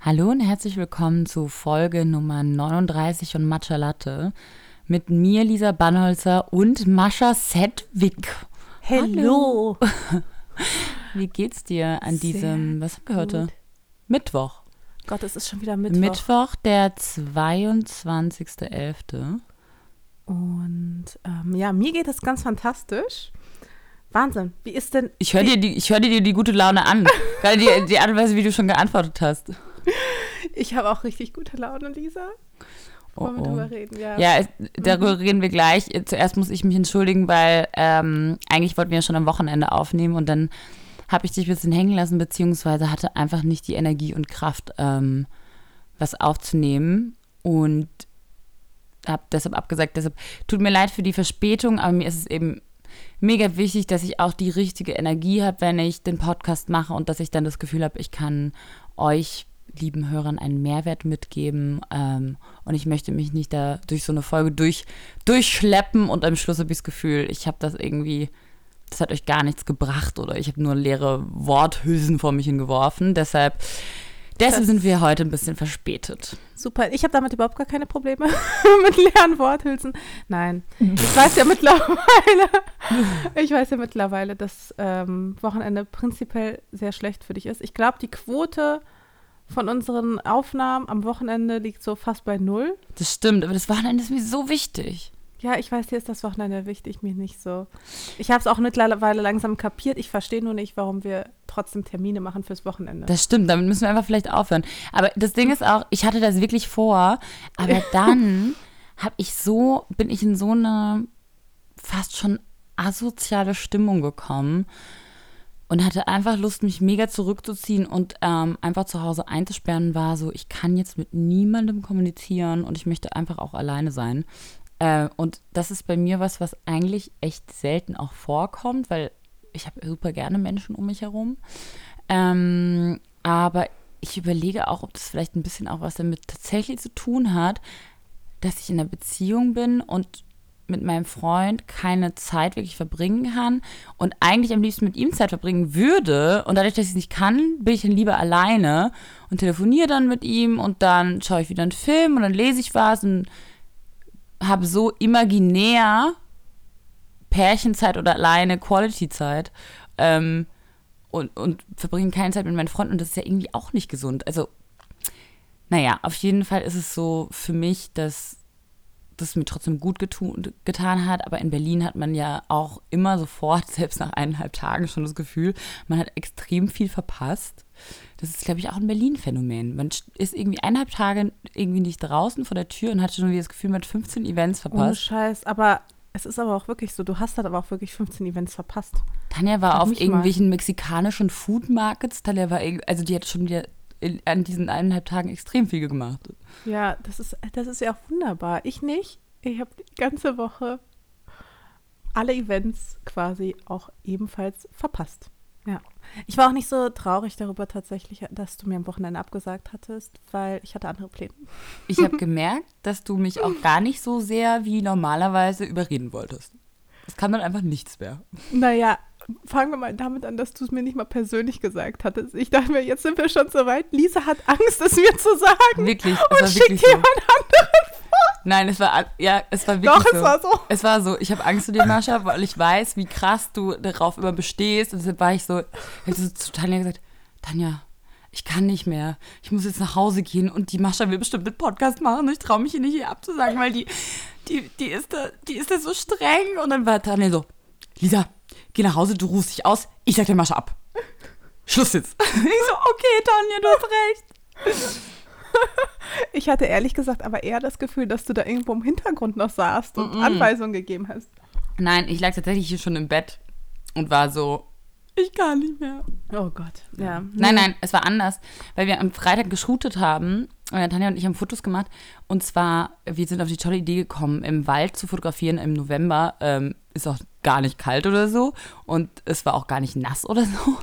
Hallo und herzlich willkommen zu Folge Nummer 39 von Matcha Latte mit mir, Lisa Bannholzer und Mascha Sedwick. Hallo. Wie geht's dir an Sehr diesem, was haben wir heute? Mittwoch. Gott, es ist schon wieder Mittwoch. Mittwoch, der 22.11. Und ähm, ja, mir geht es ganz fantastisch. Wahnsinn. Wie ist denn. Ich höre dir, die- ich hör dir die gute Laune an. Gerade die, die Art und Weise, wie du schon geantwortet hast. Ich habe auch richtig gute Laune, Lisa. Oh, Wollen wir oh. drüber reden? Ja. Ja, es- darüber reden wir gleich. Zuerst muss ich mich entschuldigen, weil ähm, eigentlich wollten wir ja schon am Wochenende aufnehmen und dann habe ich dich ein bisschen hängen lassen, beziehungsweise hatte einfach nicht die Energie und Kraft, ähm, was aufzunehmen und habe deshalb abgesagt. Deshalb tut mir leid für die Verspätung, aber mir ist es eben mega wichtig, dass ich auch die richtige Energie habe, wenn ich den Podcast mache und dass ich dann das Gefühl habe, ich kann euch lieben Hörern einen Mehrwert mitgeben ähm, und ich möchte mich nicht da durch so eine Folge durch, durchschleppen und am Schluss habe ich das Gefühl, ich habe das irgendwie, das hat euch gar nichts gebracht oder ich habe nur leere Worthülsen vor mich hingeworfen. Deshalb, deshalb sind wir heute ein bisschen verspätet. Super. Ich habe damit überhaupt gar keine Probleme mit leeren Worthülsen. Nein. Ich weiß ja mittlerweile, ich weiß ja mittlerweile, dass ähm, Wochenende prinzipiell sehr schlecht für dich ist. Ich glaube, die Quote von unseren Aufnahmen am Wochenende liegt so fast bei null. Das stimmt, aber das Wochenende ist mir so wichtig. Ja, ich weiß, dir ist das Wochenende wichtig, mir nicht so. Ich habe es auch mittlerweile langsam kapiert. Ich verstehe nur nicht, warum wir trotzdem Termine machen fürs Wochenende. Das stimmt, damit müssen wir einfach vielleicht aufhören. Aber das Ding ist auch, ich hatte das wirklich vor, aber dann habe ich so, bin ich in so eine fast schon asoziale Stimmung gekommen und hatte einfach Lust, mich mega zurückzuziehen und ähm, einfach zu Hause einzusperren, war so, ich kann jetzt mit niemandem kommunizieren und ich möchte einfach auch alleine sein. Äh, und das ist bei mir was, was eigentlich echt selten auch vorkommt, weil ich habe super gerne Menschen um mich herum. Ähm, aber ich überlege auch, ob das vielleicht ein bisschen auch was damit tatsächlich zu tun hat, dass ich in einer Beziehung bin und mit meinem Freund keine Zeit wirklich verbringen kann und eigentlich am liebsten mit ihm Zeit verbringen würde. Und dadurch, dass ich es nicht kann, bin ich dann lieber alleine und telefoniere dann mit ihm und dann schaue ich wieder einen Film und dann lese ich was und habe so imaginär Pärchenzeit oder alleine Quality-Zeit ähm, und, und verbringe keine Zeit mit meinen Freunden und das ist ja irgendwie auch nicht gesund. Also, naja, auf jeden Fall ist es so für mich, dass das mir trotzdem gut getan hat, aber in Berlin hat man ja auch immer sofort, selbst nach eineinhalb Tagen schon das Gefühl, man hat extrem viel verpasst. Das ist, glaube ich, auch ein Berlin-Phänomen. Man ist irgendwie eineinhalb Tage irgendwie nicht draußen vor der Tür und hat schon wieder das Gefühl, man hat 15 Events verpasst. Scheiß. Aber es ist aber auch wirklich so, du hast dann aber auch wirklich 15 Events verpasst. Tanja war Frag auf mich mal. irgendwelchen mexikanischen Food Markets. Tanja war, also die hat schon wieder in, an diesen eineinhalb Tagen extrem viel gemacht. Ja, das ist, das ist ja auch wunderbar. Ich nicht. Ich habe die ganze Woche alle Events quasi auch ebenfalls verpasst. Ja. Ich war auch nicht so traurig darüber tatsächlich, dass du mir am Wochenende abgesagt hattest, weil ich hatte andere Pläne. Ich habe gemerkt, dass du mich auch gar nicht so sehr wie normalerweise überreden wolltest. Das kann dann einfach nichts mehr. Naja, fangen wir mal damit an, dass du es mir nicht mal persönlich gesagt hattest. Ich dachte mir, jetzt sind wir schon so weit. Lisa hat Angst, es mir zu sagen. Wirklich, es und war schickt wirklich so. jemand anderen vor. Nein, es war ja, es war wirklich Doch, so. es war so. Es war so. Ich habe Angst vor dir, Mascha, weil ich weiß, wie krass du darauf immer bestehst. Und deshalb war ich so, ich so zu Tanja gesagt, Tanja, ich kann nicht mehr. Ich muss jetzt nach Hause gehen und die Mascha will bestimmt einen Podcast machen und ich traue mich hier nicht hier abzusagen, weil die, die, die ist da, die ist da so streng. Und dann war Tanja so, Lisa, geh nach Hause, du ruhst dich aus, ich sag der Mascha ab. Schluss jetzt. Ich so, okay, Tanja, du hast recht. Ich hatte ehrlich gesagt aber eher das Gefühl, dass du da irgendwo im Hintergrund noch saßt und Anweisungen gegeben hast. Nein, ich lag tatsächlich hier schon im Bett und war so, ich kann nicht mehr. Oh Gott. Ja. Nein, nein, es war anders, weil wir am Freitag geshootet haben. äh, Tanja und ich haben Fotos gemacht. Und zwar, wir sind auf die tolle Idee gekommen, im Wald zu fotografieren im November. Ähm, ist auch gar nicht kalt oder so. Und es war auch gar nicht nass oder so.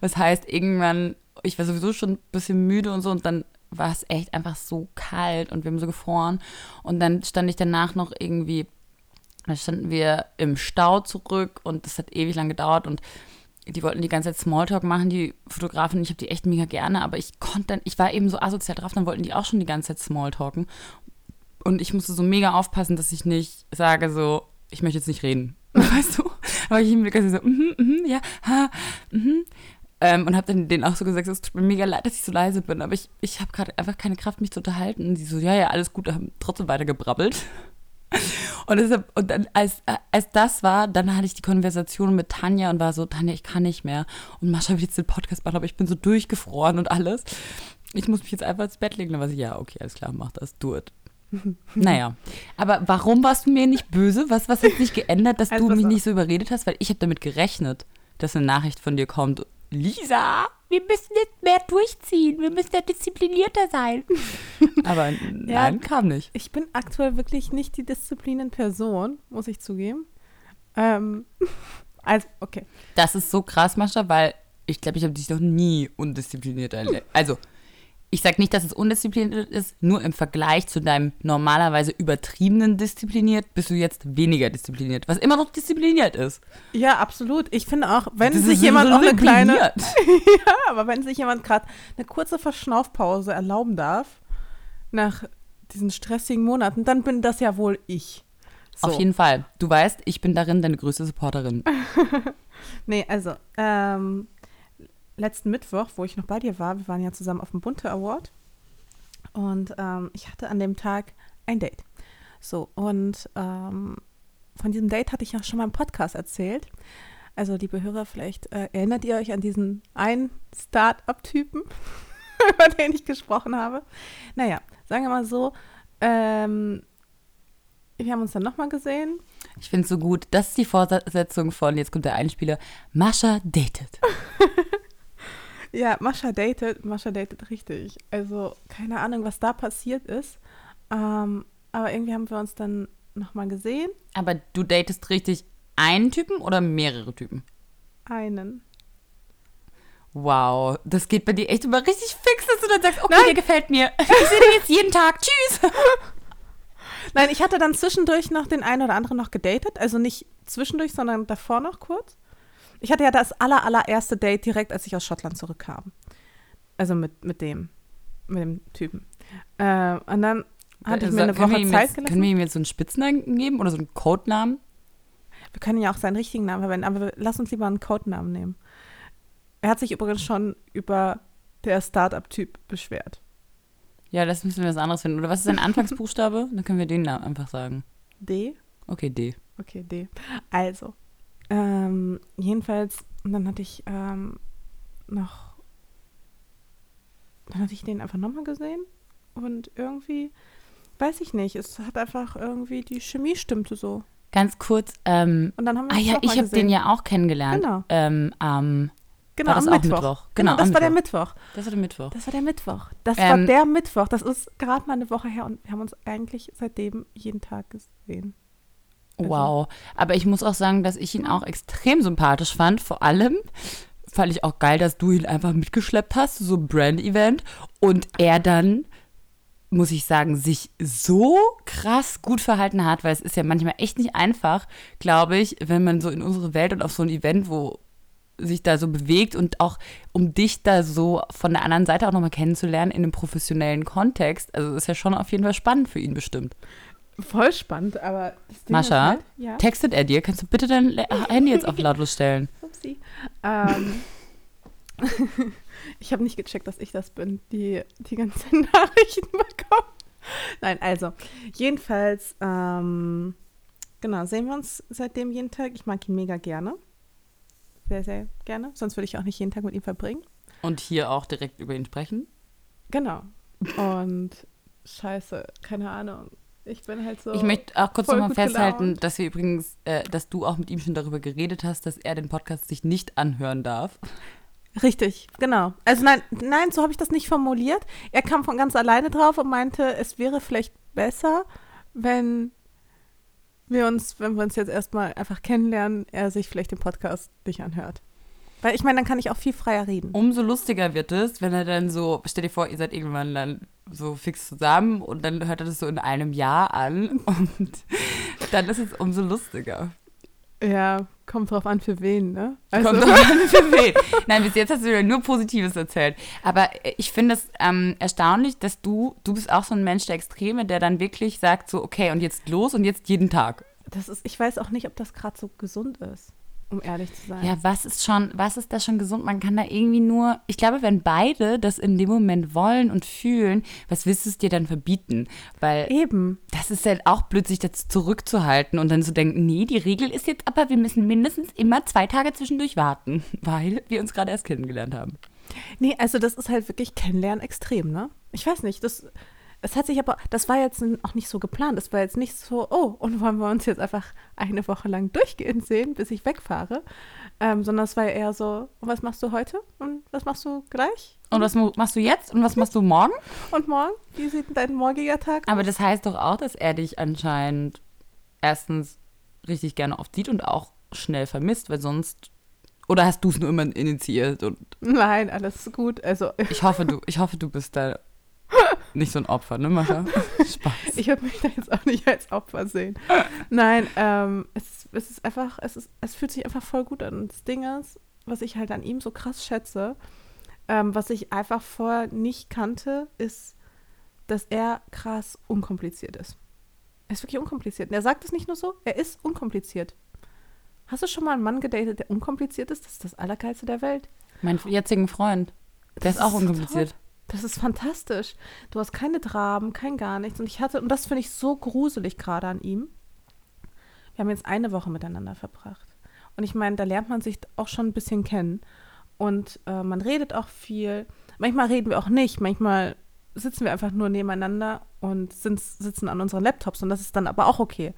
Das heißt, irgendwann, ich war sowieso schon ein bisschen müde und so. Und dann war es echt einfach so kalt und wir haben so gefroren. Und dann stand ich danach noch irgendwie, da standen wir im Stau zurück und das hat ewig lang gedauert. Und die wollten die ganze Zeit Smalltalk machen, die Fotografen. Ich habe die echt mega gerne, aber ich konnte dann, ich war eben so asozial drauf, dann wollten die auch schon die ganze Zeit Smalltalken. Und ich musste so mega aufpassen, dass ich nicht sage so, ich möchte jetzt nicht reden. Weißt du? Aber ich mir so, mhm, mhm, ja, ha, mhm. Ähm, und habe dann denen auch so gesagt, es tut mir mega leid, dass ich so leise bin, aber ich, ich habe gerade einfach keine Kraft, mich zu unterhalten. Und die so, ja, ja, alles gut, haben trotzdem weiter gebrabbelt. Und, deshalb, und dann, als, als das war, dann hatte ich die Konversation mit Tanja und war so, Tanja, ich kann nicht mehr. Und Mascha will jetzt den Podcast machen, aber ich bin so durchgefroren und alles. Ich muss mich jetzt einfach ins Bett legen. Dann war sie, ja, okay, alles klar, mach das, do it. Naja, aber warum warst du mir nicht böse? Was, was hat sich geändert, dass also, du mich nicht so überredet hast? Weil ich habe damit gerechnet, dass eine Nachricht von dir kommt. Lisa, wir müssen jetzt mehr durchziehen. Wir müssen ja disziplinierter sein. Aber nein, ja, kam nicht. Ich bin aktuell wirklich nicht die disziplinen Person, muss ich zugeben. Ähm, also, okay. Das ist so krass, Mascha, weil ich glaube, ich habe dich noch nie undiszipliniert erlebt. Also, ich sage nicht, dass es undiszipliniert ist, nur im Vergleich zu deinem normalerweise übertriebenen diszipliniert bist du jetzt weniger diszipliniert, was immer noch diszipliniert ist. Ja, absolut. Ich finde auch, wenn das sich jemand auch eine kleine ja, aber wenn sich jemand gerade eine kurze Verschnaufpause erlauben darf nach diesen stressigen Monaten, dann bin das ja wohl ich. So. Auf jeden Fall. Du weißt, ich bin darin deine größte Supporterin. nee, also ähm, letzten Mittwoch, wo ich noch bei dir war, wir waren ja zusammen auf dem Bunte Award und ähm, ich hatte an dem Tag ein Date. So, und ähm, von diesem Date hatte ich ja schon mal im Podcast erzählt. Also, liebe Hörer, vielleicht äh, erinnert ihr euch an diesen einen Start-up-Typen, über den ich gesprochen habe. Naja, sagen wir mal so, ähm, wir haben uns dann nochmal gesehen. Ich finde es so gut. Das ist die Fortsetzung von, jetzt kommt der Einspieler, Mascha datet. Ja, Mascha datet, Mascha datet richtig. Also keine Ahnung, was da passiert ist. Ähm, aber irgendwie haben wir uns dann nochmal gesehen. Aber du datest richtig einen Typen oder mehrere Typen? Einen. Wow, das geht bei dir echt immer richtig fix, dass du dann sagst, okay, Nein. der gefällt mir. Ich sehe den jetzt jeden Tag. Tschüss. Nein, ich hatte dann zwischendurch noch den einen oder anderen noch gedatet. Also nicht zwischendurch, sondern davor noch kurz. Ich hatte ja das aller, allererste Date direkt, als ich aus Schottland zurückkam. Also mit, mit dem, mit dem Typen. Äh, und dann hatte ich mir eine Woche Zeit jetzt, gelassen. Können wir ihm jetzt so einen Spitznamen geben oder so einen Codenamen? Wir können ja auch seinen richtigen Namen verwenden, aber lass uns lieber einen Codenamen nehmen. Er hat sich übrigens schon über der Startup-Typ beschwert. Ja, das müssen wir was anderes finden. Oder was ist sein Anfangsbuchstabe? Dann können wir den Namen einfach sagen. D? Okay, D. Okay, D. Also, ähm, jedenfalls, dann hatte ich ähm, noch, dann hatte ich den einfach nochmal gesehen und irgendwie, weiß ich nicht, es hat einfach irgendwie, die Chemie stimmte so. Ganz kurz, ähm, und dann haben wir ah ja, ich habe den ja auch kennengelernt. Genau. Ähm, ähm, Genau, am Mittwoch. Mittwoch. Genau, genau das war der Mittwoch. Das war der Mittwoch. Das war der Mittwoch. Das ähm, war der Mittwoch. Das ist gerade mal eine Woche her und wir haben uns eigentlich seitdem jeden Tag gesehen. Also wow. Aber ich muss auch sagen, dass ich ihn auch extrem sympathisch fand. Vor allem fand ich auch geil, dass du ihn einfach mitgeschleppt hast, so ein Brand-Event. Und er dann, muss ich sagen, sich so krass gut verhalten hat, weil es ist ja manchmal echt nicht einfach, glaube ich, wenn man so in unsere Welt und auf so ein Event, wo sich da so bewegt und auch um dich da so von der anderen Seite auch nochmal kennenzulernen in einem professionellen Kontext. Also ist ja schon auf jeden Fall spannend für ihn bestimmt. Voll spannend, aber. Mascha, halt, ja. textet er dir? Kannst du bitte dein Handy jetzt auf lautlos stellen? Upsi. Ähm, ich habe nicht gecheckt, dass ich das bin, die die ganzen Nachrichten bekommen. Nein, also, jedenfalls, ähm, genau, sehen wir uns seitdem jeden Tag. Ich mag ihn mega gerne. Sehr, sehr gerne. Sonst würde ich auch nicht jeden Tag mit ihm verbringen. Und hier auch direkt über ihn sprechen? Genau. Und scheiße, keine Ahnung ich bin halt so. Ich möchte auch kurz nochmal festhalten, gelaunt. dass wir übrigens, äh, dass du auch mit ihm schon darüber geredet hast, dass er den Podcast sich nicht anhören darf. Richtig, genau. Also nein, nein, so habe ich das nicht formuliert. Er kam von ganz alleine drauf und meinte, es wäre vielleicht besser, wenn wir uns, wenn wir uns jetzt erstmal einfach kennenlernen, er sich vielleicht den Podcast nicht anhört. Weil ich meine, dann kann ich auch viel freier reden. Umso lustiger wird es, wenn er dann so, stell dir vor, ihr seid irgendwann dann so fix zusammen und dann hört er das so in einem Jahr an und dann ist es umso lustiger. Ja, kommt drauf an, für wen, ne? Also, Kommt drauf an, für wen. Nein, bis jetzt hast du mir nur Positives erzählt. Aber ich finde es ähm, erstaunlich, dass du, du bist auch so ein Mensch der Extreme, der dann wirklich sagt so, okay, und jetzt los und jetzt jeden Tag. das ist, ich weiß auch nicht, ob das gerade so gesund ist, um ehrlich zu sein. Ja, was ist schon, was ist da schon gesund? Man kann da irgendwie nur, ich glaube, wenn beide das in dem Moment wollen und fühlen, was willst du es dir dann verbieten? Weil Eben. das ist halt auch blöd, sich dazu zurückzuhalten und dann zu denken, nee, die Regel ist jetzt aber, wir müssen mindestens immer zwei Tage zwischendurch warten, weil wir uns gerade erst kennengelernt haben. Nee, also das ist halt wirklich Kennenlernen extrem, ne? Ich weiß nicht, das, es hat sich aber, das war jetzt auch nicht so geplant. Das war jetzt nicht so, oh, und wollen wir uns jetzt einfach eine Woche lang durchgehend sehen, bis ich wegfahre. Ähm, sondern es war eher so, und was machst du heute? Und was machst du gleich? Und was machst du jetzt und was machst du morgen? Und morgen? Wie sieht dein morgiger Tag aus? Aber das heißt doch auch, dass er dich anscheinend erstens richtig gerne oft sieht und auch schnell vermisst, weil sonst. Oder hast du es nur immer initiiert und Nein, alles gut. Also ich hoffe, du, ich hoffe, du bist da nicht so ein Opfer, ne, Mascha? Spaß. ich würde mich da jetzt auch nicht als Opfer sehen. Nein, ähm, es, es ist einfach, es, ist, es fühlt sich einfach voll gut an. Und das Ding ist, was ich halt an ihm so krass schätze, ähm, was ich einfach vorher nicht kannte, ist, dass er krass unkompliziert ist. Er ist wirklich unkompliziert. Und er sagt es nicht nur so, er ist unkompliziert. Hast du schon mal einen Mann gedatet, der unkompliziert ist? Das ist das Allergeilste der Welt. Mein jetzigen Freund, der Das ist auch ist unkompliziert. Das ist fantastisch. Du hast keine Dramen, kein gar nichts. Und ich hatte, und das finde ich so gruselig gerade an ihm. Wir haben jetzt eine Woche miteinander verbracht. Und ich meine, da lernt man sich auch schon ein bisschen kennen. Und äh, man redet auch viel. Manchmal reden wir auch nicht. Manchmal sitzen wir einfach nur nebeneinander und sind, sitzen an unseren Laptops. Und das ist dann aber auch okay.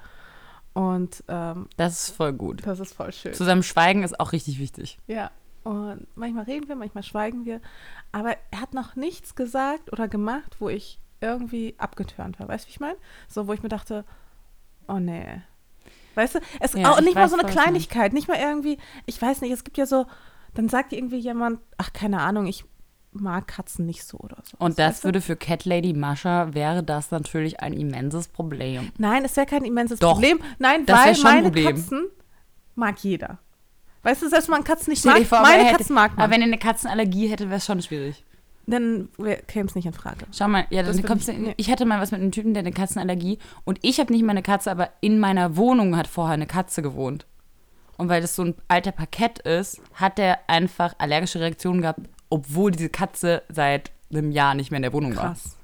Und ähm, Das ist voll gut. das ist voll schön. Zusammen schweigen ist auch richtig wichtig. Ja. Und manchmal reden wir, manchmal schweigen wir. Aber er hat noch nichts gesagt oder gemacht, wo ich irgendwie abgetürnt war. Weißt du, wie ich meine? So, wo ich mir dachte, oh nee. Weißt du, es Ja, auch ich nicht mal so eine. Kleinigkeit, nicht mal irgendwie, ich weiß nicht, es gibt ja so, dann sagt irgendwie jemand, ach, keine Ahnung, ich mag Katzen nicht so oder so. Und das weißt du? würde für Cat Lady Mascha wäre das natürlich ein immenses Problem. Nein, es wäre kein immenses Doch. Problem. Nein, weil meine Problem. Katzen mag jeder. Weißt du, selbst wenn man Katzen nicht mag, vor, meine hätte- Katzen mag man. Aber wenn er eine Katzenallergie hätte, wäre es schon schwierig. dann käme es nicht in Frage. Schau mal, ja, dann kommst du, ich- nee. ich hatte mal was mit einem Typen, der eine Katzenallergie und ich habe nicht meine Katze, aber in meiner Wohnung hat vorher eine Katze gewohnt. Und weil das so ein alter Parkett ist, hat er einfach allergische Reaktionen gehabt, obwohl diese Katze seit einem Jahr nicht mehr in der Wohnung war. Krass.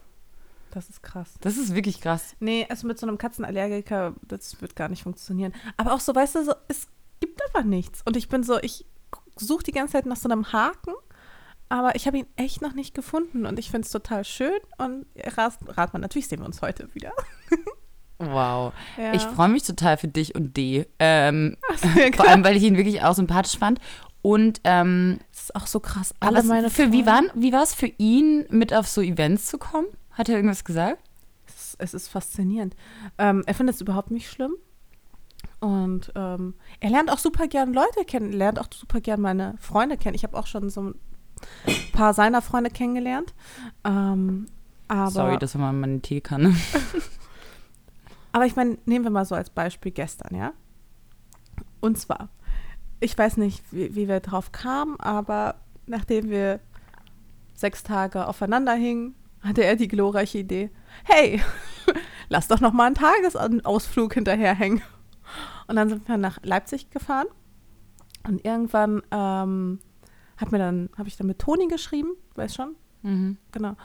Das ist krass. Das ist wirklich krass. Nee, also mit so einem Katzenallergiker, das wird gar nicht funktionieren. Aber auch so, weißt du, so, es gibt einfach nichts. Und ich bin so, ich suche die ganze Zeit nach so einem Haken, aber ich habe ihn echt noch nicht gefunden. Und ich finde es total schön. Und rat, rat man, natürlich sehen wir uns heute wieder. Wow. Ja. Ich freue mich total für dich und D. Ähm, Ja, vor allem, weil ich ihn wirklich auch sympathisch fand. Und ähm, Das ist auch so krass. Alle meine für wie Freunde- war wie war es für ihn, mit auf so Events zu kommen? Hat er irgendwas gesagt? Es ist, es ist faszinierend. Ähm, er findet es überhaupt nicht schlimm. Und ähm, er lernt auch super gern Leute kennen, lernt auch super gern meine Freunde kennen. Ich habe auch schon so ein paar seiner Freunde kennengelernt. Ähm, aber, Sorry, das war mal meine Teekanne. aber ich meine, nehmen wir mal so als Beispiel gestern, ja? Und zwar, ich weiß nicht, wie, wie wir drauf kamen, aber nachdem wir sechs Tage aufeinander hingen, hatte er die glorreiche Idee, hey, lass doch noch mal einen Tagesausflug hinterherhängen. Und dann sind wir nach Leipzig gefahren und irgendwann ähm, hat mir dann, habe ich dann mit Toni geschrieben, weiß schon, Mhm. genau.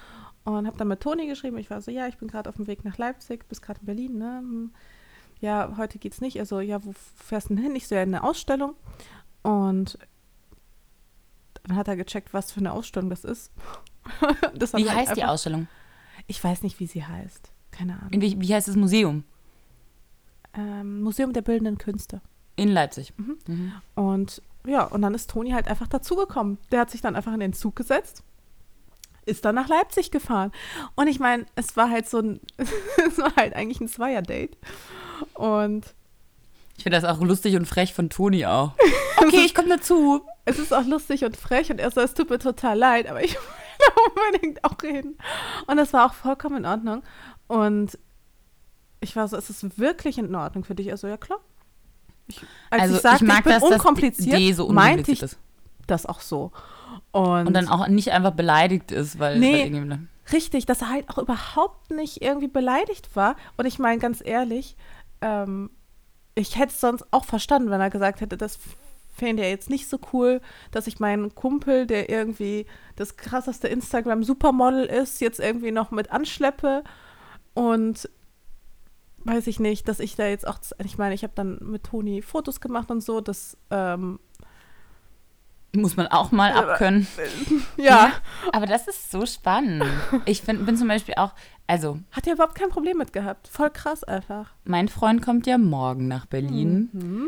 Und habe dann mit Toni geschrieben. Ich war so, ja, ich bin gerade auf dem Weg nach Leipzig, bist gerade in Berlin, ne? Hm. Ja, heute geht's nicht. Also, ja, wo fährst du denn hin? Ich so, ja, in eine Ausstellung. Und dann hat er gecheckt, was für eine Ausstellung das ist. das Wie halt heißt die einfach- Ausstellung? Ich weiß nicht, wie sie heißt. Keine Ahnung. Wie, wie heißt das Museum? Ähm, Museum der Bildenden Künste. In Leipzig. Mhm. Mhm. Und ja, und dann ist Toni halt einfach dazugekommen. Der hat sich dann einfach in den Zug gesetzt, ist dann nach Leipzig gefahren. Und ich meine, es war halt so ein, es war halt eigentlich ein Zweier-Date. Und Ich finde das auch lustig und frech von Toni auch. Okay, ich komme dazu. es ist auch lustig und frech und er so, es tut mir total leid, aber ich will unbedingt auch reden. Und das war auch vollkommen in Ordnung. Und ich war so, ist es wirklich in Ordnung für dich? Also, ja klar. Ich, als also ich sagte, ich, mag bin das, dass unkompliziert, Idee so meinte unkompliziert ich ist. das auch so. Und, Und dann auch nicht einfach beleidigt ist, weil, Nee. weil irgendjemand- richtig, dass er halt auch überhaupt nicht irgendwie beleidigt war. Und ich meine, ganz ehrlich, ähm, ich hätte es sonst auch verstanden, wenn er gesagt hätte, das fände er jetzt nicht so cool, dass ich meinen Kumpel, der irgendwie das krasseste Instagram-Supermodel ist, jetzt irgendwie noch mit anschleppe. Und weiß ich nicht, dass ich da jetzt auch, ich meine, ich habe dann mit Toni Fotos gemacht und so, das, ähm, muss man auch mal abkönnen. ja, Aber das ist so spannend. Ich find, bin zum Beispiel auch, also hat er überhaupt kein Problem mit gehabt. Voll krass einfach. mein Freund kommt ja morgen nach Berlin. Mhm.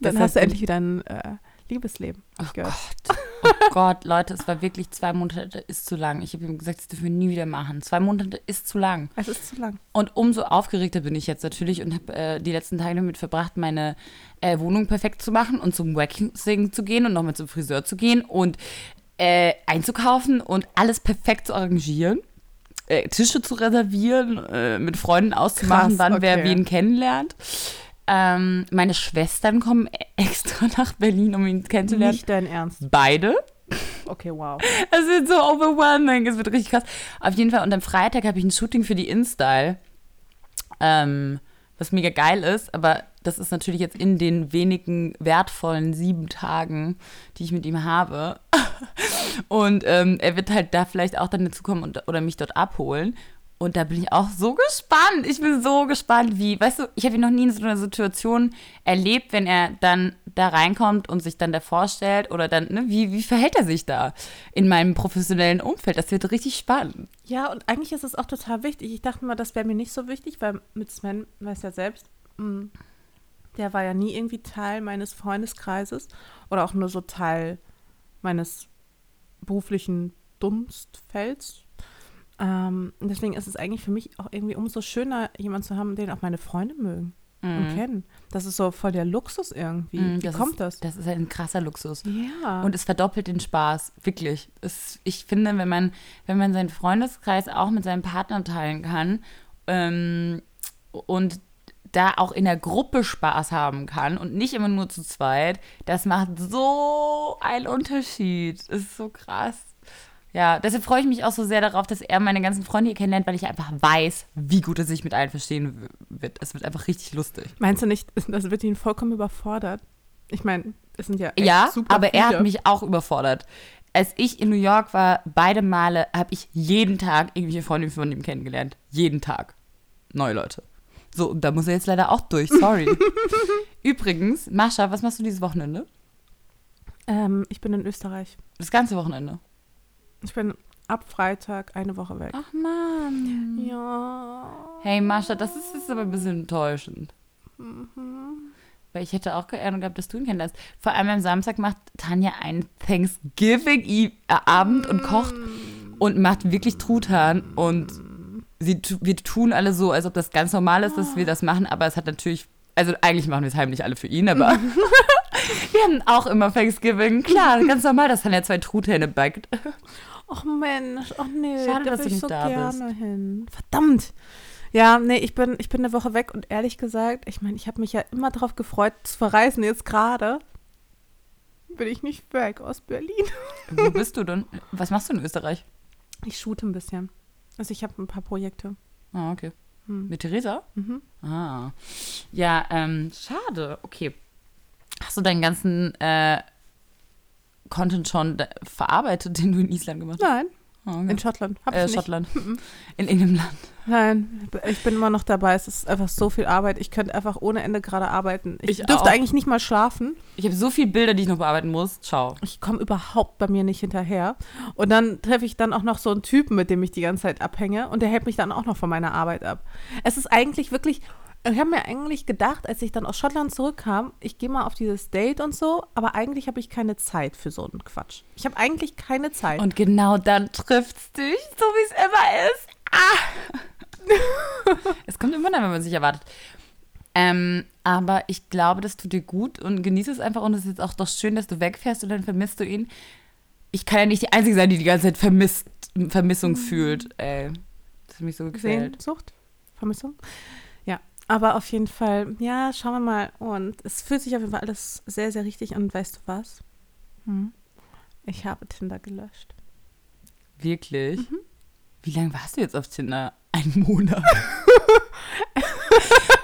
Das Dann hast heißt, du endlich wieder ein äh, Liebesleben. Oh gehört. Gott. Oh Gott, Leute, es war wirklich zwei Monate ist zu lang. Ich habe ihm gesagt, das dürfen wir nie wieder machen. Zwei Monate ist zu lang. Es ist zu lang. Und umso aufgeregter bin ich jetzt natürlich und habe äh, die letzten Tage damit verbracht, meine äh, Wohnung perfekt zu machen und zum Waxing zu gehen und nochmal zum Friseur zu gehen und äh, einzukaufen und alles perfekt zu arrangieren. Äh, Tische zu reservieren, äh, mit Freunden auszumachen, Krass, wann wer okay. wen kennenlernt. Ähm, meine Schwestern kommen e- extra nach Berlin, um ihn kennenzulernen. Nicht dein Ernst. Beide. Okay, wow. Es wird so overwhelming. Es wird richtig krass. Auf jeden Fall. Und am Freitag habe ich ein Shooting für die InStyle. Ähm, was mega geil ist. Aber das ist natürlich jetzt in den wenigen wertvollen sieben Tagen, die ich mit ihm habe. Und ähm, er wird halt da vielleicht auch dann dazukommen und, oder mich dort abholen. Und da bin ich auch so gespannt. Ich bin so gespannt, wie, weißt du, ich habe ihn noch nie in so einer Situation erlebt, wenn er dann da reinkommt und sich dann da vorstellt oder dann, ne, wie, wie verhält er sich da in meinem professionellen Umfeld? Das wird richtig spannend. Ja, und eigentlich ist es auch total wichtig. Ich dachte mal, das wäre mir nicht so wichtig, weil mit Sven, weiß ja selbst, mh, der war ja nie irgendwie Teil meines Freundeskreises oder auch nur so Teil meines beruflichen Dummstfelds. Ähm, deswegen ist es eigentlich für mich auch irgendwie umso schöner, jemanden zu haben, den auch meine Freunde mögen und kennen. Das ist so voll der Luxus irgendwie. Mm, Wie das kommt ist, das? Das ist ein krasser Luxus. Ja. Und es verdoppelt den Spaß, wirklich. Es, ich finde, wenn man, wenn man seinen Freundeskreis auch mit seinem Partner teilen kann ähm, und da auch in der Gruppe Spaß haben kann und nicht immer nur zu zweit, das macht so einen Unterschied. Das ist so krass. Ja, deshalb freue ich mich auch so sehr darauf, dass er meine ganzen Freunde hier kennenlernt, weil ich einfach weiß, wie gut er sich mit allen verstehen wird. Es wird einfach richtig lustig. Meinst du nicht, das wird ihn vollkommen überfordert? Ich meine, es sind ja echt Ja, super aber er viele. hat mich auch überfordert. Als ich in New York war, beide Male habe ich jeden Tag irgendwelche Freunde von ihm kennengelernt. Jeden Tag. Neue Leute. So, da muss er jetzt leider auch durch. Sorry. Übrigens, Mascha, was machst du dieses Wochenende? Ähm, ich bin in Österreich. Das ganze Wochenende. Ich bin ab Freitag eine Woche weg. Ach Mann. Ja. Hey Mascha, das ist jetzt aber ein bisschen enttäuschend. Mhm. Weil ich hätte auch gerne gehabt, dass du ihn kennenlernst. Vor allem am Samstag macht Tanja einen Thanksgiving-Abend und kocht und macht wirklich Truthahn und sie, wir tun alle so, als ob das ganz normal ist, dass wir das machen, aber es hat natürlich, also eigentlich machen wir es heimlich alle für ihn, aber wir haben auch immer Thanksgiving. Klar, ganz normal, dass Tanja zwei Truthähne backt. Ach Mensch, ach nee, Schade, da dass du ich nicht so da gerne hin. Verdammt. Ja, nee, ich bin, ich bin eine Woche weg und ehrlich gesagt, ich meine, ich habe mich ja immer darauf gefreut zu verreisen. Jetzt gerade bin ich nicht weg aus Berlin. Wo bist du denn? Was machst du in Österreich? Ich shoote ein bisschen. Also ich habe ein paar Projekte. Ah, okay. Hm. Mit Theresa? Mhm. Ah. Ja, ähm, schade. Okay. Hast du deinen ganzen äh, Content schon verarbeitet, den du in Island gemacht hast? Nein, okay. in Schottland. Hab äh, ich nicht. Schottland. In irgendeinem Land. Nein, ich bin immer noch dabei. Es ist einfach so viel Arbeit. Ich könnte einfach ohne Ende gerade arbeiten. Ich, Ich dürfte auch. eigentlich nicht mal schlafen. Ich habe so viele Bilder, die ich noch bearbeiten muss. Ciao. Ich komme überhaupt bei mir nicht hinterher. Und dann treffe ich dann auch noch so einen Typen, mit dem ich die ganze Zeit abhänge. Und der hält mich dann auch noch von meiner Arbeit ab. Es ist eigentlich wirklich. Ich habe mir eigentlich gedacht, als ich dann aus Schottland zurückkam, ich gehe mal auf dieses Date und so, aber eigentlich habe ich keine Zeit für so einen Quatsch. Ich habe eigentlich keine Zeit. Und genau dann trifft's dich, so wie es immer ist. Ah. es kommt immer dann, wenn man sich erwartet. Ähm, aber ich glaube, das tut dir gut und genieße es einfach. Und es ist jetzt auch doch schön, dass du wegfährst und dann vermisst du ihn. Ich kann ja nicht die Einzige sein, die die ganze Zeit vermisst, Vermissung fühlt. Ey, das hat mich so gefällt. Sehnsucht? Vermissung? Aber auf jeden Fall, ja, schauen wir mal. Und es fühlt sich auf jeden Fall alles sehr, sehr richtig an. Und weißt du was? Hm? Ich habe Tinder gelöscht. Wirklich? Mhm. Wie lange warst du jetzt auf Tinder? Ein Monat.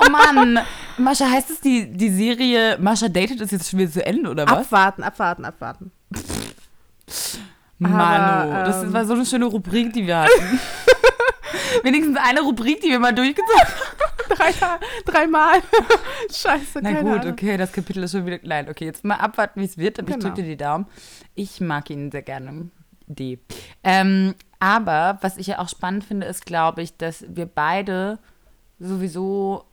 oh Mann. Mascha, heißt es, die, die Serie Mascha datet ist jetzt schon wieder zu Ende, oder was? Abwarten, abwarten, abwarten. Manu, Aber, das ähm, war so eine schöne Rubrik, die wir hatten. Wenigstens eine Rubrik, die wir mal durchgezogen haben. Drei, dreimal. Scheiße, Na gut, Ahnung. okay, das Kapitel ist schon wieder klein. Okay, jetzt mal abwarten, wie es wird, aber genau. ich drücke dir die Daumen. Ich mag ihn sehr gerne. Die. Ähm, aber was ich ja auch spannend finde, ist, glaube ich, dass wir beide sowieso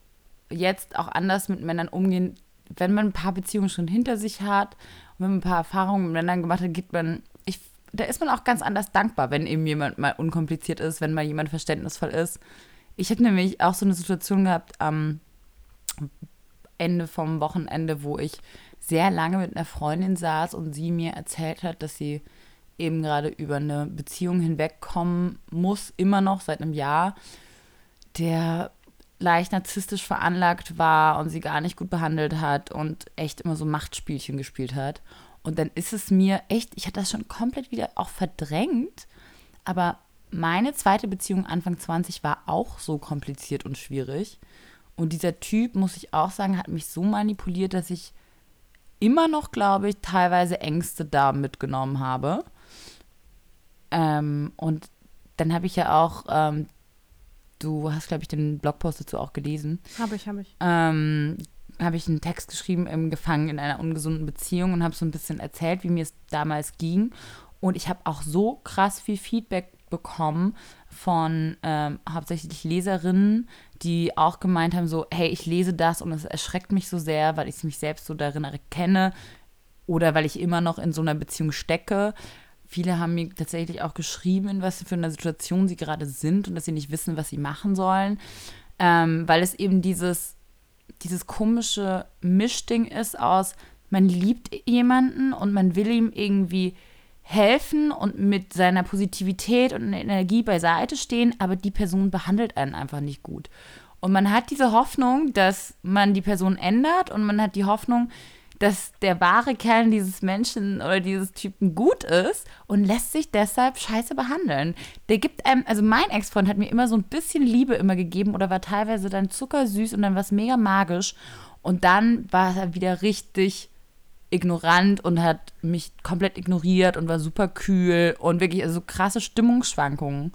jetzt auch anders mit Männern umgehen, wenn man ein paar Beziehungen schon hinter sich hat und wenn man ein paar Erfahrungen mit Männern gemacht hat, gibt man, ich da ist man auch ganz anders dankbar, wenn eben jemand mal unkompliziert ist, wenn mal jemand verständnisvoll ist. Ich habe nämlich auch so eine Situation gehabt am Ende vom Wochenende, wo ich sehr lange mit einer Freundin saß und sie mir erzählt hat, dass sie eben gerade über eine Beziehung hinwegkommen muss, immer noch seit einem Jahr, der leicht narzisstisch veranlagt war und sie gar nicht gut behandelt hat und echt immer so Machtspielchen gespielt hat. Und dann ist es mir echt, ich hatte das schon komplett wieder auch verdrängt, aber meine zweite Beziehung Anfang 20 war auch so kompliziert und schwierig. Und dieser Typ, muss ich auch sagen, hat mich so manipuliert, dass ich immer noch, glaube ich, teilweise Ängste da mitgenommen habe. Ähm, und dann habe ich ja auch, ähm, du hast, glaube ich, den Blogpost dazu auch gelesen. Habe ich, habe ich. Ähm, habe ich einen Text geschrieben im Gefangen in einer ungesunden Beziehung und habe so ein bisschen erzählt, wie mir es damals ging. Und ich habe auch so krass viel Feedback bekommen von ähm, hauptsächlich Leserinnen, die auch gemeint haben, so, hey, ich lese das und es erschreckt mich so sehr, weil ich mich selbst so darin erkenne oder weil ich immer noch in so einer Beziehung stecke. Viele haben mir tatsächlich auch geschrieben, in was für einer Situation sie gerade sind und dass sie nicht wissen, was sie machen sollen, ähm, weil es eben dieses dieses komische Mischding ist aus, man liebt jemanden und man will ihm irgendwie helfen und mit seiner Positivität und Energie beiseite stehen, aber die Person behandelt einen einfach nicht gut. Und man hat diese Hoffnung, dass man die Person ändert und man hat die Hoffnung, dass der wahre Kern dieses Menschen oder dieses Typen gut ist und lässt sich deshalb scheiße behandeln. Der gibt einem, also mein Ex-Freund hat mir immer so ein bisschen Liebe immer gegeben oder war teilweise dann zuckersüß und dann war es mega magisch. Und dann war er wieder richtig ignorant und hat mich komplett ignoriert und war super kühl und wirklich also krasse Stimmungsschwankungen.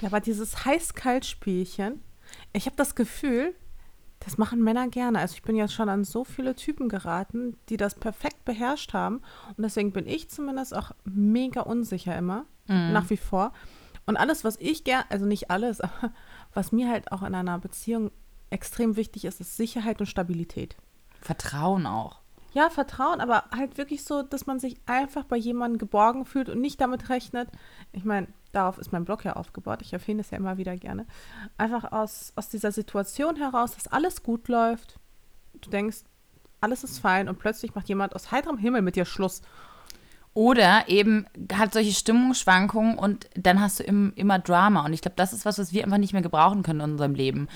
Ja, aber dieses Heiß-Kalt-Spielchen, ich habe das Gefühl, das machen Männer gerne. Also ich bin ja schon an so viele Typen geraten, die das perfekt beherrscht haben. Und deswegen bin ich zumindest auch mega unsicher immer, mhm. nach wie vor. Und alles, was ich gerne, also nicht alles, aber was mir halt auch in einer Beziehung extrem wichtig ist, ist Sicherheit und Stabilität. Vertrauen auch. Ja, Vertrauen, aber halt wirklich so, dass man sich einfach bei jemandem geborgen fühlt und nicht damit rechnet. Ich meine, darauf ist mein Blog ja aufgebaut. Ich erwähne es ja immer wieder gerne. Einfach aus, aus dieser Situation heraus, dass alles gut läuft. Du denkst, alles ist fein und plötzlich macht jemand aus heiterem Himmel mit dir Schluss. Oder eben hat solche Stimmungsschwankungen und dann hast du im, immer Drama. Und ich glaube, das ist was, was wir einfach nicht mehr gebrauchen können in unserem Leben.